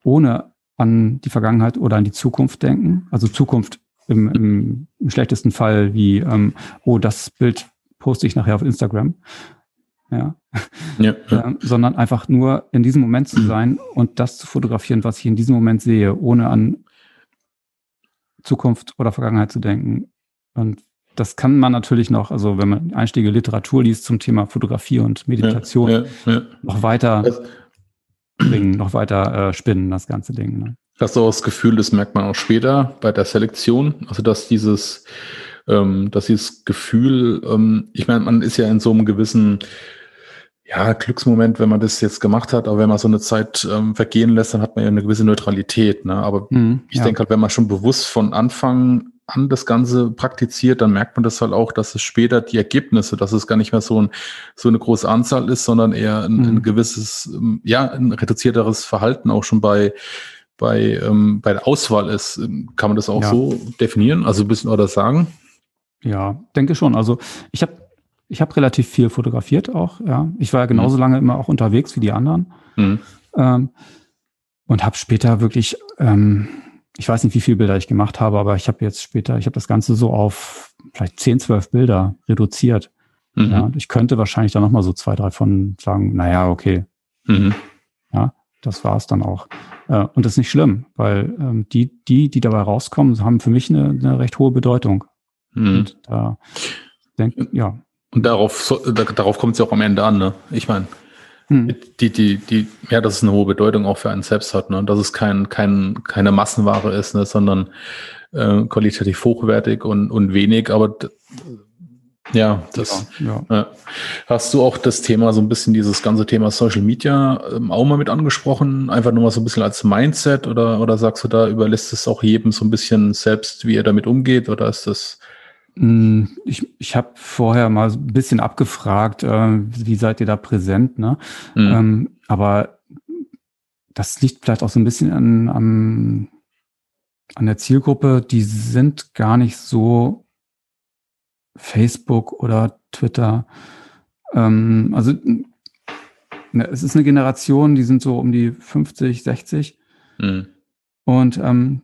ohne an die Vergangenheit oder an die Zukunft denken. Also Zukunft im, im, im schlechtesten Fall wie, ähm, oh, das Bild poste ich nachher auf Instagram. Ja. ja, ja. Ähm, sondern einfach nur in diesem Moment zu sein und das zu fotografieren, was ich in diesem Moment sehe, ohne an Zukunft oder Vergangenheit zu denken. Und das kann man natürlich noch, also wenn man Einstiege Literatur liest zum Thema Fotografie und Meditation, ja, ja, ja. noch weiter bringen, noch weiter äh, spinnen, das ganze Ding. Ne? Hast du auch das Gefühl, das merkt man auch später bei der Selektion, also dass dieses, ähm, dass dieses Gefühl, ähm, ich meine, man ist ja in so einem gewissen ja, Glücksmoment, wenn man das jetzt gemacht hat, aber wenn man so eine Zeit ähm, vergehen lässt, dann hat man ja eine gewisse Neutralität. Ne? Aber mhm, ich ja. denke halt, wenn man schon bewusst von Anfang an das Ganze praktiziert, dann merkt man das halt auch, dass es später die Ergebnisse, dass es gar nicht mehr so, ein, so eine große Anzahl ist, sondern eher ein, mhm. ein gewisses, ähm, ja, ein reduzierteres Verhalten auch schon bei bei, ähm, bei der Auswahl ist. Kann man das auch ja. so definieren, also ein bisschen oder sagen? Ja, denke schon. Also ich habe ich habe relativ viel fotografiert auch, ja. Ich war ja genauso mhm. lange immer auch unterwegs wie die anderen. Mhm. Ähm, und habe später wirklich, ähm, ich weiß nicht, wie viele Bilder ich gemacht habe, aber ich habe jetzt später, ich habe das Ganze so auf vielleicht 10, 12 Bilder reduziert. Mhm. Ja, und ich könnte wahrscheinlich da nochmal so zwei, drei von sagen, naja, okay. Mhm. Ja, das war es dann auch. Äh, und das ist nicht schlimm, weil ähm, die, die, die dabei rauskommen, haben für mich eine, eine recht hohe Bedeutung. Mhm. Und da denke ja. Und darauf, darauf kommt es ja auch am Ende an, ne? Ich meine, hm. die, die, die, ja, dass es eine hohe Bedeutung auch für einen selbst hat, ne? Dass es kein, kein, keine Massenware ist, ne? sondern äh, qualitativ hochwertig und, und wenig, aber ja, das ja, ja. hast du auch das Thema, so ein bisschen dieses ganze Thema Social Media ähm, auch mal mit angesprochen, einfach nur mal so ein bisschen als Mindset oder, oder sagst du da, überlässt es auch jedem so ein bisschen selbst, wie er damit umgeht oder ist das? Hm, ich, ich habe vorher mal ein bisschen abgefragt, äh, wie seid ihr da präsent, ne? Mhm. Ähm, aber das liegt vielleicht auch so ein bisschen an, an, an der Zielgruppe, die sind gar nicht so Facebook oder Twitter. Ähm, also ne, es ist eine Generation, die sind so um die 50, 60. Mhm. Und ähm,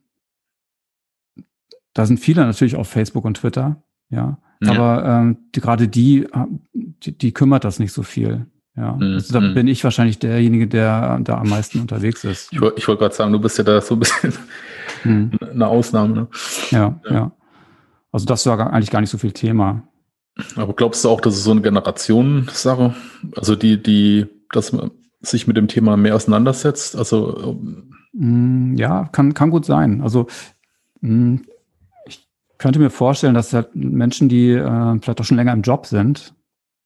da sind viele natürlich auf Facebook und Twitter, ja. ja. Aber ähm, die, gerade die, die, die, kümmert das nicht so viel. Ja. Mhm. Also da mhm. bin ich wahrscheinlich derjenige, der da am meisten unterwegs ist. Ich, ich wollte gerade sagen, du bist ja da so ein bisschen mhm. <laughs> eine Ausnahme. Ne? Ja, ja, ja. Also das war eigentlich gar nicht so viel Thema. Aber glaubst du auch, dass es so eine Generationensache, also die, die, dass man sich mit dem Thema mehr auseinandersetzt? Also mm, ja, kann, kann gut sein. Also ich könnte mir vorstellen, dass halt Menschen, die äh, vielleicht auch schon länger im Job sind,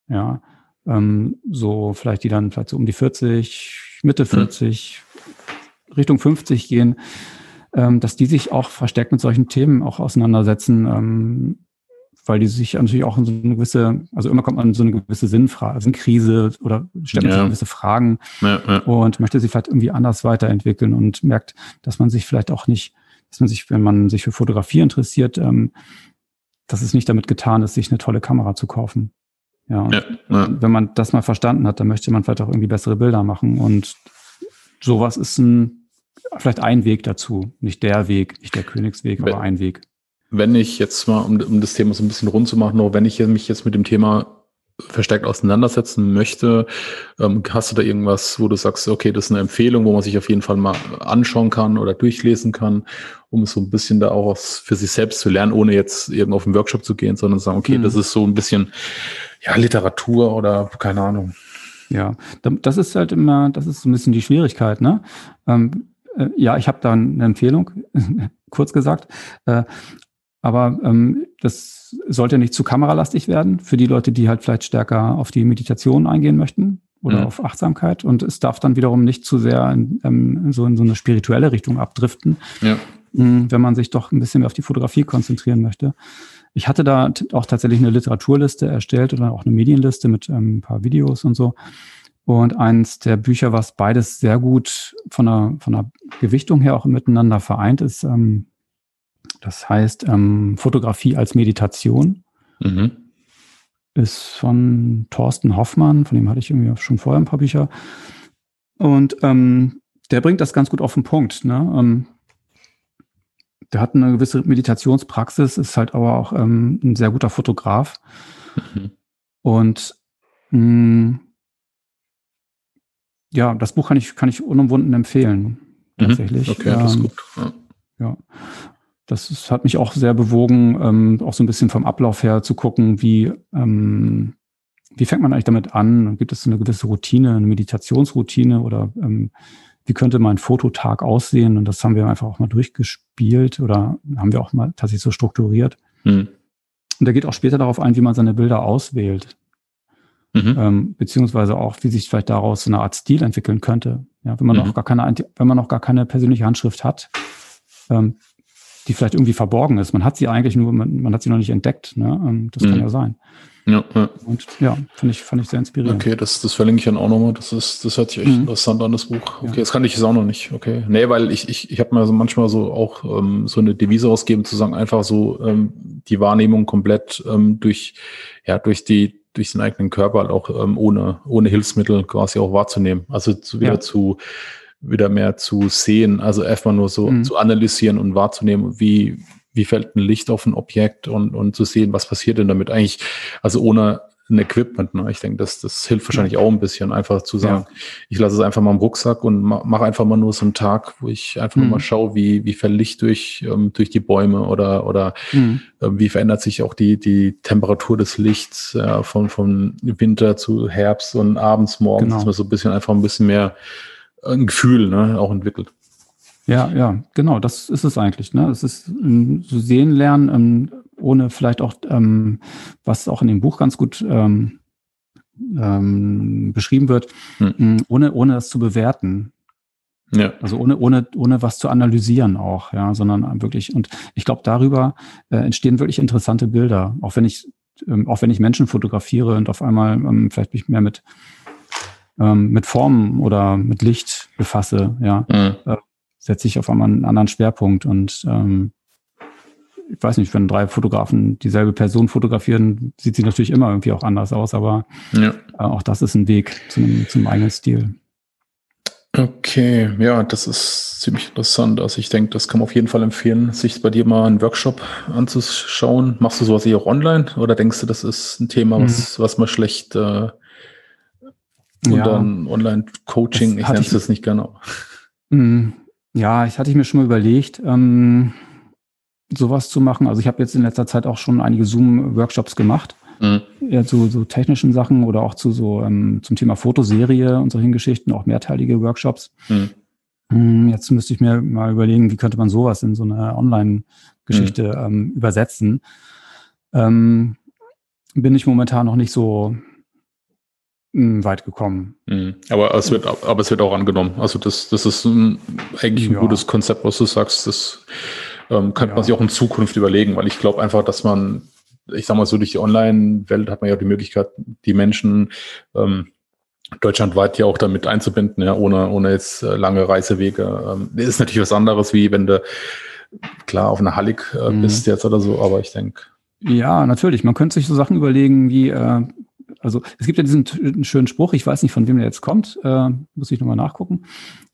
ja, ähm, so vielleicht die dann vielleicht so um die 40, Mitte 40, mhm. Richtung 50 gehen, ähm, dass die sich auch verstärkt mit solchen Themen auch auseinandersetzen, ähm, weil die sich natürlich auch in so eine gewisse, also immer kommt man in so eine gewisse Sinnfrage, Sinnkrise oder stellt ja. sich gewisse Fragen ja, ja. und möchte sich vielleicht irgendwie anders weiterentwickeln und merkt, dass man sich vielleicht auch nicht, dass man sich, wenn man sich für Fotografie interessiert, ähm, dass es nicht damit getan ist, sich eine tolle Kamera zu kaufen. Ja, ja, wenn man das mal verstanden hat, dann möchte man vielleicht auch irgendwie bessere Bilder machen und sowas ist ein vielleicht ein Weg dazu. Nicht der Weg, nicht der Königsweg, wenn, aber ein Weg. Wenn ich jetzt mal, um, um das Thema so ein bisschen rund zu machen, noch wenn ich mich jetzt mit dem Thema verstärkt auseinandersetzen möchte, ähm, hast du da irgendwas, wo du sagst, okay, das ist eine Empfehlung, wo man sich auf jeden Fall mal anschauen kann oder durchlesen kann, um so ein bisschen da auch für sich selbst zu lernen, ohne jetzt irgendwo auf einen Workshop zu gehen, sondern zu sagen, okay, mhm. das ist so ein bisschen ja, Literatur oder keine Ahnung. Ja, das ist halt immer, das ist so ein bisschen die Schwierigkeit, ne? Ähm, äh, ja, ich habe da eine Empfehlung, <laughs> kurz gesagt. Äh, aber ähm, das sollte nicht zu kameralastig werden für die Leute, die halt vielleicht stärker auf die Meditation eingehen möchten oder mhm. auf Achtsamkeit. Und es darf dann wiederum nicht zu sehr in, ähm, so in so eine spirituelle Richtung abdriften, ja. mh, wenn man sich doch ein bisschen mehr auf die Fotografie konzentrieren möchte. Ich hatte da auch tatsächlich eine Literaturliste erstellt oder auch eine Medienliste mit ähm, ein paar Videos und so. Und eins der Bücher, was beides sehr gut von der, von der Gewichtung her auch miteinander vereint ist, ähm, das heißt ähm, Fotografie als Meditation. Mhm. Ist von Thorsten Hoffmann, von dem hatte ich irgendwie schon vorher ein paar Bücher. Und ähm, der bringt das ganz gut auf den Punkt. Ne? Ähm, der hat eine gewisse Meditationspraxis, ist halt aber auch ähm, ein sehr guter Fotograf. Mhm. Und mh, mm, ja, das Buch kann ich, kann ich unumwunden empfehlen. Mhm. Tatsächlich. Okay, ähm, das ist gut. Ja. ja. Das ist, hat mich auch sehr bewogen, ähm, auch so ein bisschen vom Ablauf her zu gucken, wie, ähm, wie fängt man eigentlich damit an? Gibt es eine gewisse Routine, eine Meditationsroutine oder ähm, wie könnte mein Fototag aussehen? Und das haben wir einfach auch mal durchgespielt oder haben wir auch mal tatsächlich so strukturiert. Mhm. Und er geht auch später darauf ein, wie man seine Bilder auswählt. Mhm. Ähm, beziehungsweise auch, wie sich vielleicht daraus so eine Art Stil entwickeln könnte. Ja, wenn man mhm. noch gar keine, wenn man noch gar keine persönliche Handschrift hat, ähm, die vielleicht irgendwie verborgen ist. Man hat sie eigentlich nur, man, man hat sie noch nicht entdeckt. Ne? Ähm, das mhm. kann ja sein. Ja, ja. Und ja, fand ich, fand ich sehr inspirierend. Okay, das, das verlinke ich dann auch nochmal. Das ist, das hört sich echt mhm. interessant an, das Buch. Okay, ja. das kann ich jetzt auch noch nicht. Okay. Nee, weil ich, ich, ich habe mir so manchmal so auch ähm, so eine Devise ausgeben, zu sagen, einfach so ähm, die Wahrnehmung komplett ähm, durch, ja, durch die durch den eigenen Körper halt auch ähm, ohne, ohne Hilfsmittel quasi auch wahrzunehmen. Also zu, wieder ja. zu, wieder mehr zu sehen, also erstmal nur so mhm. zu analysieren und wahrzunehmen, wie, wie fällt ein Licht auf ein Objekt und, und zu sehen, was passiert denn damit eigentlich, also ohne ein Equipment. Ne? Ich denke, das, das hilft wahrscheinlich auch ein bisschen, einfach zu sagen, ja. ich lasse es einfach mal im Rucksack und mache einfach mal nur so einen Tag, wo ich einfach mhm. mal schaue, wie, wie fällt Licht durch, ähm, durch die Bäume oder, oder mhm. äh, wie verändert sich auch die, die Temperatur des Lichts äh, von, von Winter zu Herbst und abends, morgens, genau. dass man so ein bisschen einfach ein bisschen mehr ein Gefühl ne, auch entwickelt. Ja, ja, genau, das ist es eigentlich. Ne? Es ist um, so sehen lernen, um, ohne vielleicht auch, ähm, was auch in dem Buch ganz gut ähm, ähm, beschrieben wird, hm. ohne, ohne das zu bewerten. Ja. Also ohne, ohne, ohne was zu analysieren auch, ja, sondern wirklich, und ich glaube, darüber äh, entstehen wirklich interessante Bilder. Auch wenn ich, ähm, auch wenn ich Menschen fotografiere und auf einmal ähm, vielleicht mich mehr mit, ähm, mit Formen oder mit Licht befasse, ja, mhm. äh, setze ich auf einmal einen anderen Schwerpunkt und ähm, ich weiß nicht, wenn drei Fotografen dieselbe Person fotografieren, sieht sie natürlich immer irgendwie auch anders aus, aber ja. äh, auch das ist ein Weg zum, zum eigenen Stil. Okay, ja, das ist ziemlich interessant. Also ich denke, das kann man auf jeden Fall empfehlen, sich bei dir mal einen Workshop anzuschauen. Machst du sowas hier auch online oder denkst du, das ist ein Thema, was, mhm. was man schlecht äh, und ja. dann Online-Coaching, ich nenne es das nicht genau. Ja, ich hatte ich mir schon mal überlegt. Ähm, sowas zu machen. Also ich habe jetzt in letzter Zeit auch schon einige Zoom-Workshops gemacht. Mhm. Ja, zu so technischen Sachen oder auch zu so ähm, zum Thema Fotoserie und solchen Geschichten, auch mehrteilige Workshops. Mhm. Hm, jetzt müsste ich mir mal überlegen, wie könnte man sowas in so eine Online-Geschichte mhm. ähm, übersetzen. Ähm, bin ich momentan noch nicht so weit gekommen. Mhm. Aber es wird, aber es wird auch angenommen. Also das, das ist ein, eigentlich ein ja. gutes Konzept, was du sagst. Das ähm, könnte ja. man sich auch in Zukunft überlegen, weil ich glaube einfach, dass man, ich sag mal so, durch die Online-Welt hat man ja die Möglichkeit, die Menschen ähm, deutschlandweit ja auch damit einzubinden, ja, ohne, ohne jetzt äh, lange Reisewege. Ähm, ist natürlich was anderes, wie wenn du klar auf einer Hallig äh, mhm. bist jetzt oder so, aber ich denke. Ja, natürlich. Man könnte sich so Sachen überlegen wie, äh, also es gibt ja diesen schönen Spruch, ich weiß nicht, von wem der jetzt kommt, äh, muss ich nochmal nachgucken.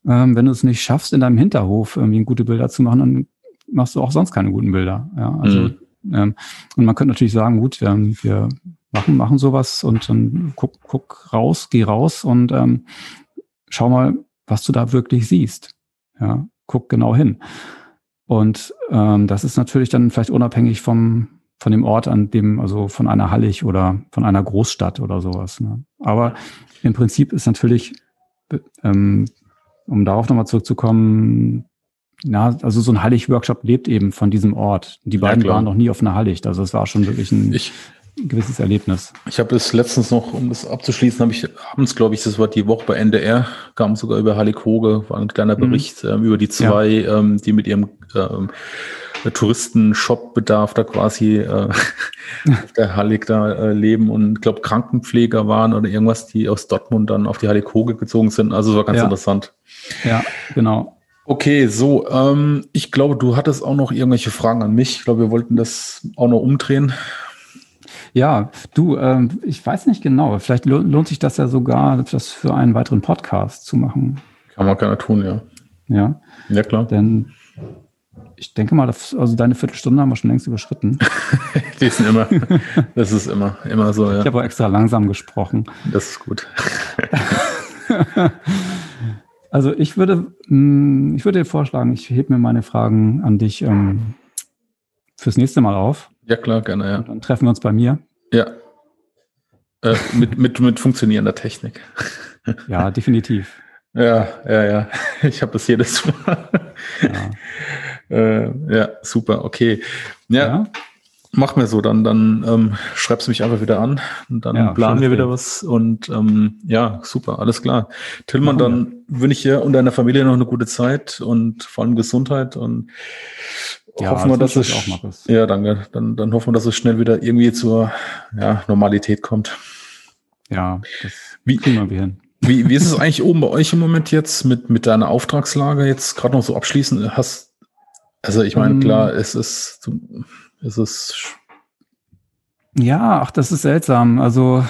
Ähm, wenn du es nicht schaffst, in deinem Hinterhof irgendwie gute Bilder zu machen, dann machst du auch sonst keine guten Bilder. Ja, also mhm. ähm, und man könnte natürlich sagen, gut, wir, wir machen machen sowas und dann guck guck raus, geh raus und ähm, schau mal, was du da wirklich siehst. Ja, guck genau hin. Und ähm, das ist natürlich dann vielleicht unabhängig vom von dem Ort, an dem, also von einer Hallig oder von einer Großstadt oder sowas. Ne? Aber im Prinzip ist natürlich, ähm, um darauf nochmal zurückzukommen, na, also so ein Hallig-Workshop lebt eben von diesem Ort. Die beiden ja, waren noch nie auf einer Hallig. Also es war schon wirklich ein ich, gewisses Erlebnis. Ich habe es letztens noch, um das abzuschließen, habe ich abends, glaube ich, das war die Woche bei NDR, kam sogar über Hallig Hoge, war ein kleiner mhm. Bericht mhm. ähm, über die zwei, ja. ähm, die mit ihrem ähm, Touristen-Shop-Bedarf da quasi äh, <laughs> auf der Hallig da äh, leben und ich glaube Krankenpfleger waren oder irgendwas, die aus Dortmund dann auf die Hallig Hoge gezogen sind. Also es war ganz ja. interessant. Ja, genau. Okay, so, ähm, ich glaube, du hattest auch noch irgendwelche Fragen an mich. Ich glaube, wir wollten das auch noch umdrehen. Ja, du, ähm, ich weiß nicht genau. Vielleicht lohnt sich das ja sogar, das für einen weiteren Podcast zu machen. Kann man gerne tun, ja. Ja. Ja, klar. Denn ich denke mal, also deine Viertelstunde haben wir schon längst überschritten. <laughs> Die sind immer, das ist immer, immer so, ja. Ich habe auch extra langsam gesprochen. Das ist gut. <laughs> Also ich würde, mm, ich würde dir vorschlagen, ich hebe mir meine Fragen an dich ähm, fürs nächste Mal auf. Ja, klar, gerne, ja. Und dann treffen wir uns bei mir. Ja. Äh, mit, mit, mit funktionierender Technik. <laughs> Ja, definitiv. Ja, ja, ja. Ich habe das jedes Mal. Ja. Äh, ja, super, okay. Ja, ja, Mach mir so, dann, dann ähm, schreibst du mich einfach wieder an und dann ja, planen wir wieder was und ähm, ja, super, alles klar. Tillmann, dann wünsche ich dir und deiner Familie noch eine gute Zeit und vor allem Gesundheit und ja, hoffen wir, dass es auch ja, danke. Dann, dann hoffen wir, dass es schnell wieder irgendwie zur ja, Normalität kommt. Ja, das wie, kriegen wir hin. Wie, wie ist es eigentlich oben bei euch im Moment jetzt mit, mit deiner Auftragslage jetzt gerade noch so abschließend? Hast, also ich meine, klar, es ist, es ist Ja, ach, das ist seltsam. Also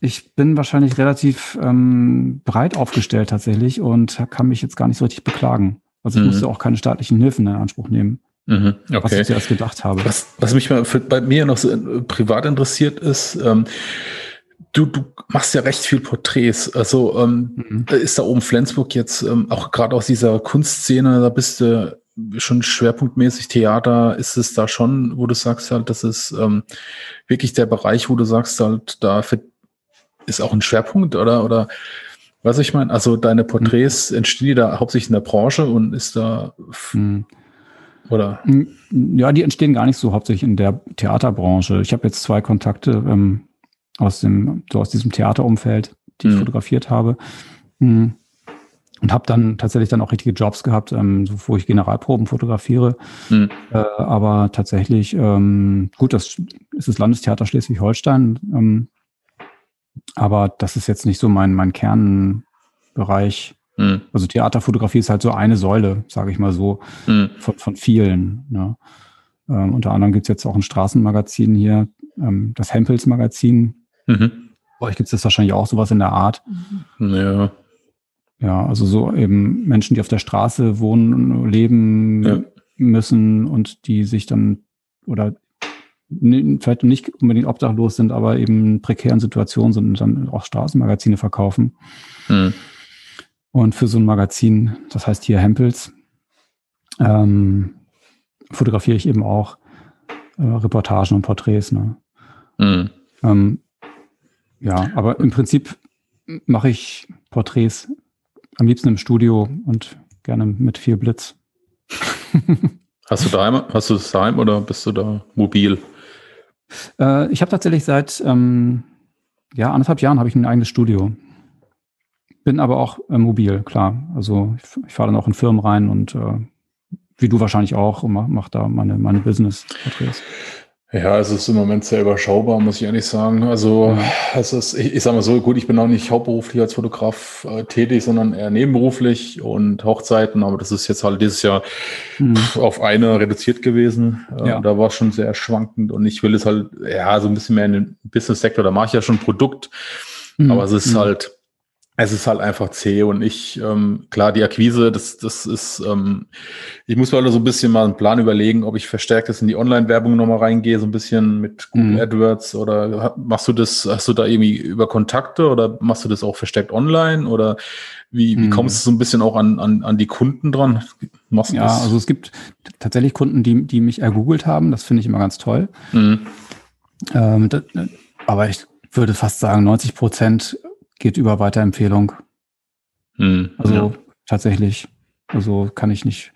ich bin wahrscheinlich relativ ähm, breit aufgestellt tatsächlich und kann mich jetzt gar nicht so richtig beklagen. Also ich mhm. musste auch keine staatlichen Hilfen in Anspruch nehmen. Mhm, okay. Was ich zuerst gedacht habe. Was, was mich mal für, bei mir noch so privat interessiert ist, ähm, du, du machst ja recht viel Porträts. Also ähm, mhm. ist da oben Flensburg jetzt ähm, auch gerade aus dieser Kunstszene, da bist du schon schwerpunktmäßig Theater, ist es da schon, wo du sagst halt, das ist ähm, wirklich der Bereich, wo du sagst halt, da ist auch ein Schwerpunkt oder oder was ich meine? Also deine Porträts mhm. entstehen die da hauptsächlich in der Branche und ist da mhm. oder? Ja, die entstehen gar nicht so hauptsächlich in der Theaterbranche. Ich habe jetzt zwei Kontakte ähm, aus dem so aus diesem Theaterumfeld, die ich mhm. fotografiert habe. Mhm und habe dann tatsächlich dann auch richtige Jobs gehabt, ähm, so, wo ich Generalproben fotografiere. Mhm. Äh, aber tatsächlich, ähm, gut, das ist das Landestheater Schleswig-Holstein, ähm, aber das ist jetzt nicht so mein, mein Kernbereich. Mhm. Also Theaterfotografie ist halt so eine Säule, sage ich mal so, mhm. von, von vielen. Ne? Ähm, unter anderem gibt's jetzt auch ein Straßenmagazin hier, ähm, das Hempels Magazin. Mhm. Bei euch gibt es wahrscheinlich auch sowas in der Art. Ja. Ja, also so eben Menschen, die auf der Straße wohnen, leben ja. müssen und die sich dann oder vielleicht nicht unbedingt obdachlos sind, aber eben in prekären Situationen sind und dann auch Straßenmagazine verkaufen. Mhm. Und für so ein Magazin, das heißt hier Hempels, ähm, fotografiere ich eben auch äh, Reportagen und Porträts. Ne? Mhm. Ähm, ja, aber im Prinzip mache ich Porträts am liebsten im Studio und gerne mit viel Blitz. <laughs> hast du daheim, hast du das daheim oder bist du da mobil? Äh, ich habe tatsächlich seit ähm, ja, anderthalb Jahren habe ich ein eigenes Studio. Bin aber auch äh, mobil, klar. Also ich, ich fahre dann auch in Firmen rein und äh, wie du wahrscheinlich auch und mache mach da meine, meine Business-Porträts. Ja, es ist im Moment sehr überschaubar, muss ich ehrlich sagen. Also es ist, ich, ich sage mal so, gut, ich bin auch nicht hauptberuflich als Fotograf äh, tätig, sondern eher nebenberuflich und Hochzeiten, aber das ist jetzt halt dieses Jahr mhm. auf eine reduziert gewesen. Äh, ja. Da war es schon sehr schwankend und ich will es halt, ja, so ein bisschen mehr in den Business-Sektor, da mache ich ja schon Produkt, mhm. aber es ist mhm. halt es ist halt einfach zäh und ich, ähm, klar, die Akquise, das, das ist, ähm, ich muss mir so ein bisschen mal einen Plan überlegen, ob ich verstärkt das in die Online-Werbung nochmal reingehe, so ein bisschen mit Google mhm. AdWords oder machst du das, hast du da irgendwie über Kontakte oder machst du das auch verstärkt online oder wie, wie mhm. kommst du so ein bisschen auch an, an, an die Kunden dran? Machst ja, das? also es gibt tatsächlich Kunden, die, die mich ergoogelt haben, das finde ich immer ganz toll. Mhm. Ähm, das, aber ich würde fast sagen, 90 Prozent geht über Weiterempfehlung. Hm, also ja. tatsächlich. Also kann ich nicht.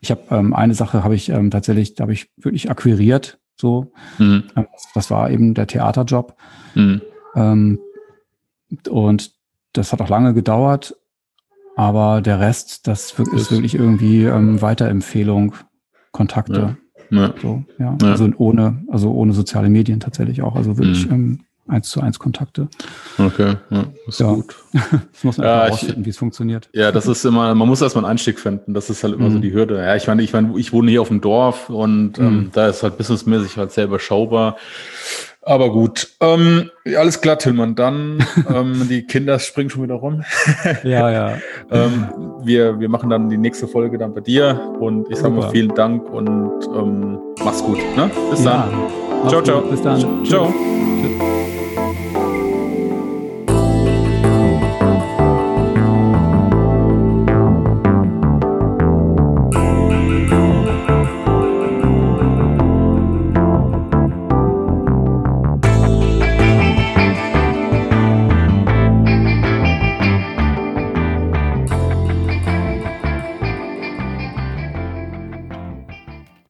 Ich habe ähm, eine Sache habe ich ähm, tatsächlich, da habe ich wirklich akquiriert. So, hm. Ähm, das war eben der Theaterjob. Hm. Ähm, und das hat auch lange gedauert, aber der Rest, das ist wirklich irgendwie ähm, Weiterempfehlung, Kontakte. Ja. Ja. So, ja. ja. Also ohne, also ohne soziale Medien tatsächlich auch. Also wirklich hm. ähm, eins zu eins Kontakte. Okay, ja, ist ja. gut. <laughs> das muss man ja, herausfinden, wie es funktioniert. Ja, das ist immer, man muss erstmal einen Einstieg finden. Das ist halt immer mhm. so die Hürde. Ja, ich meine, ich meine, ich wohne hier auf dem Dorf und ähm, mhm. ähm, da ist halt businessmäßig halt sehr überschaubar. Aber gut, ähm, alles klar, Tillmann. Dann <laughs> ähm, die Kinder springen schon wieder rum. <laughs> ja, ja. ähm, wir, wir machen dann die nächste Folge dann bei dir und ich sage mal vielen Dank und ähm, mach's gut. Ne? Bis ja. dann. Ciao, ciao. Bis dann. Ciao.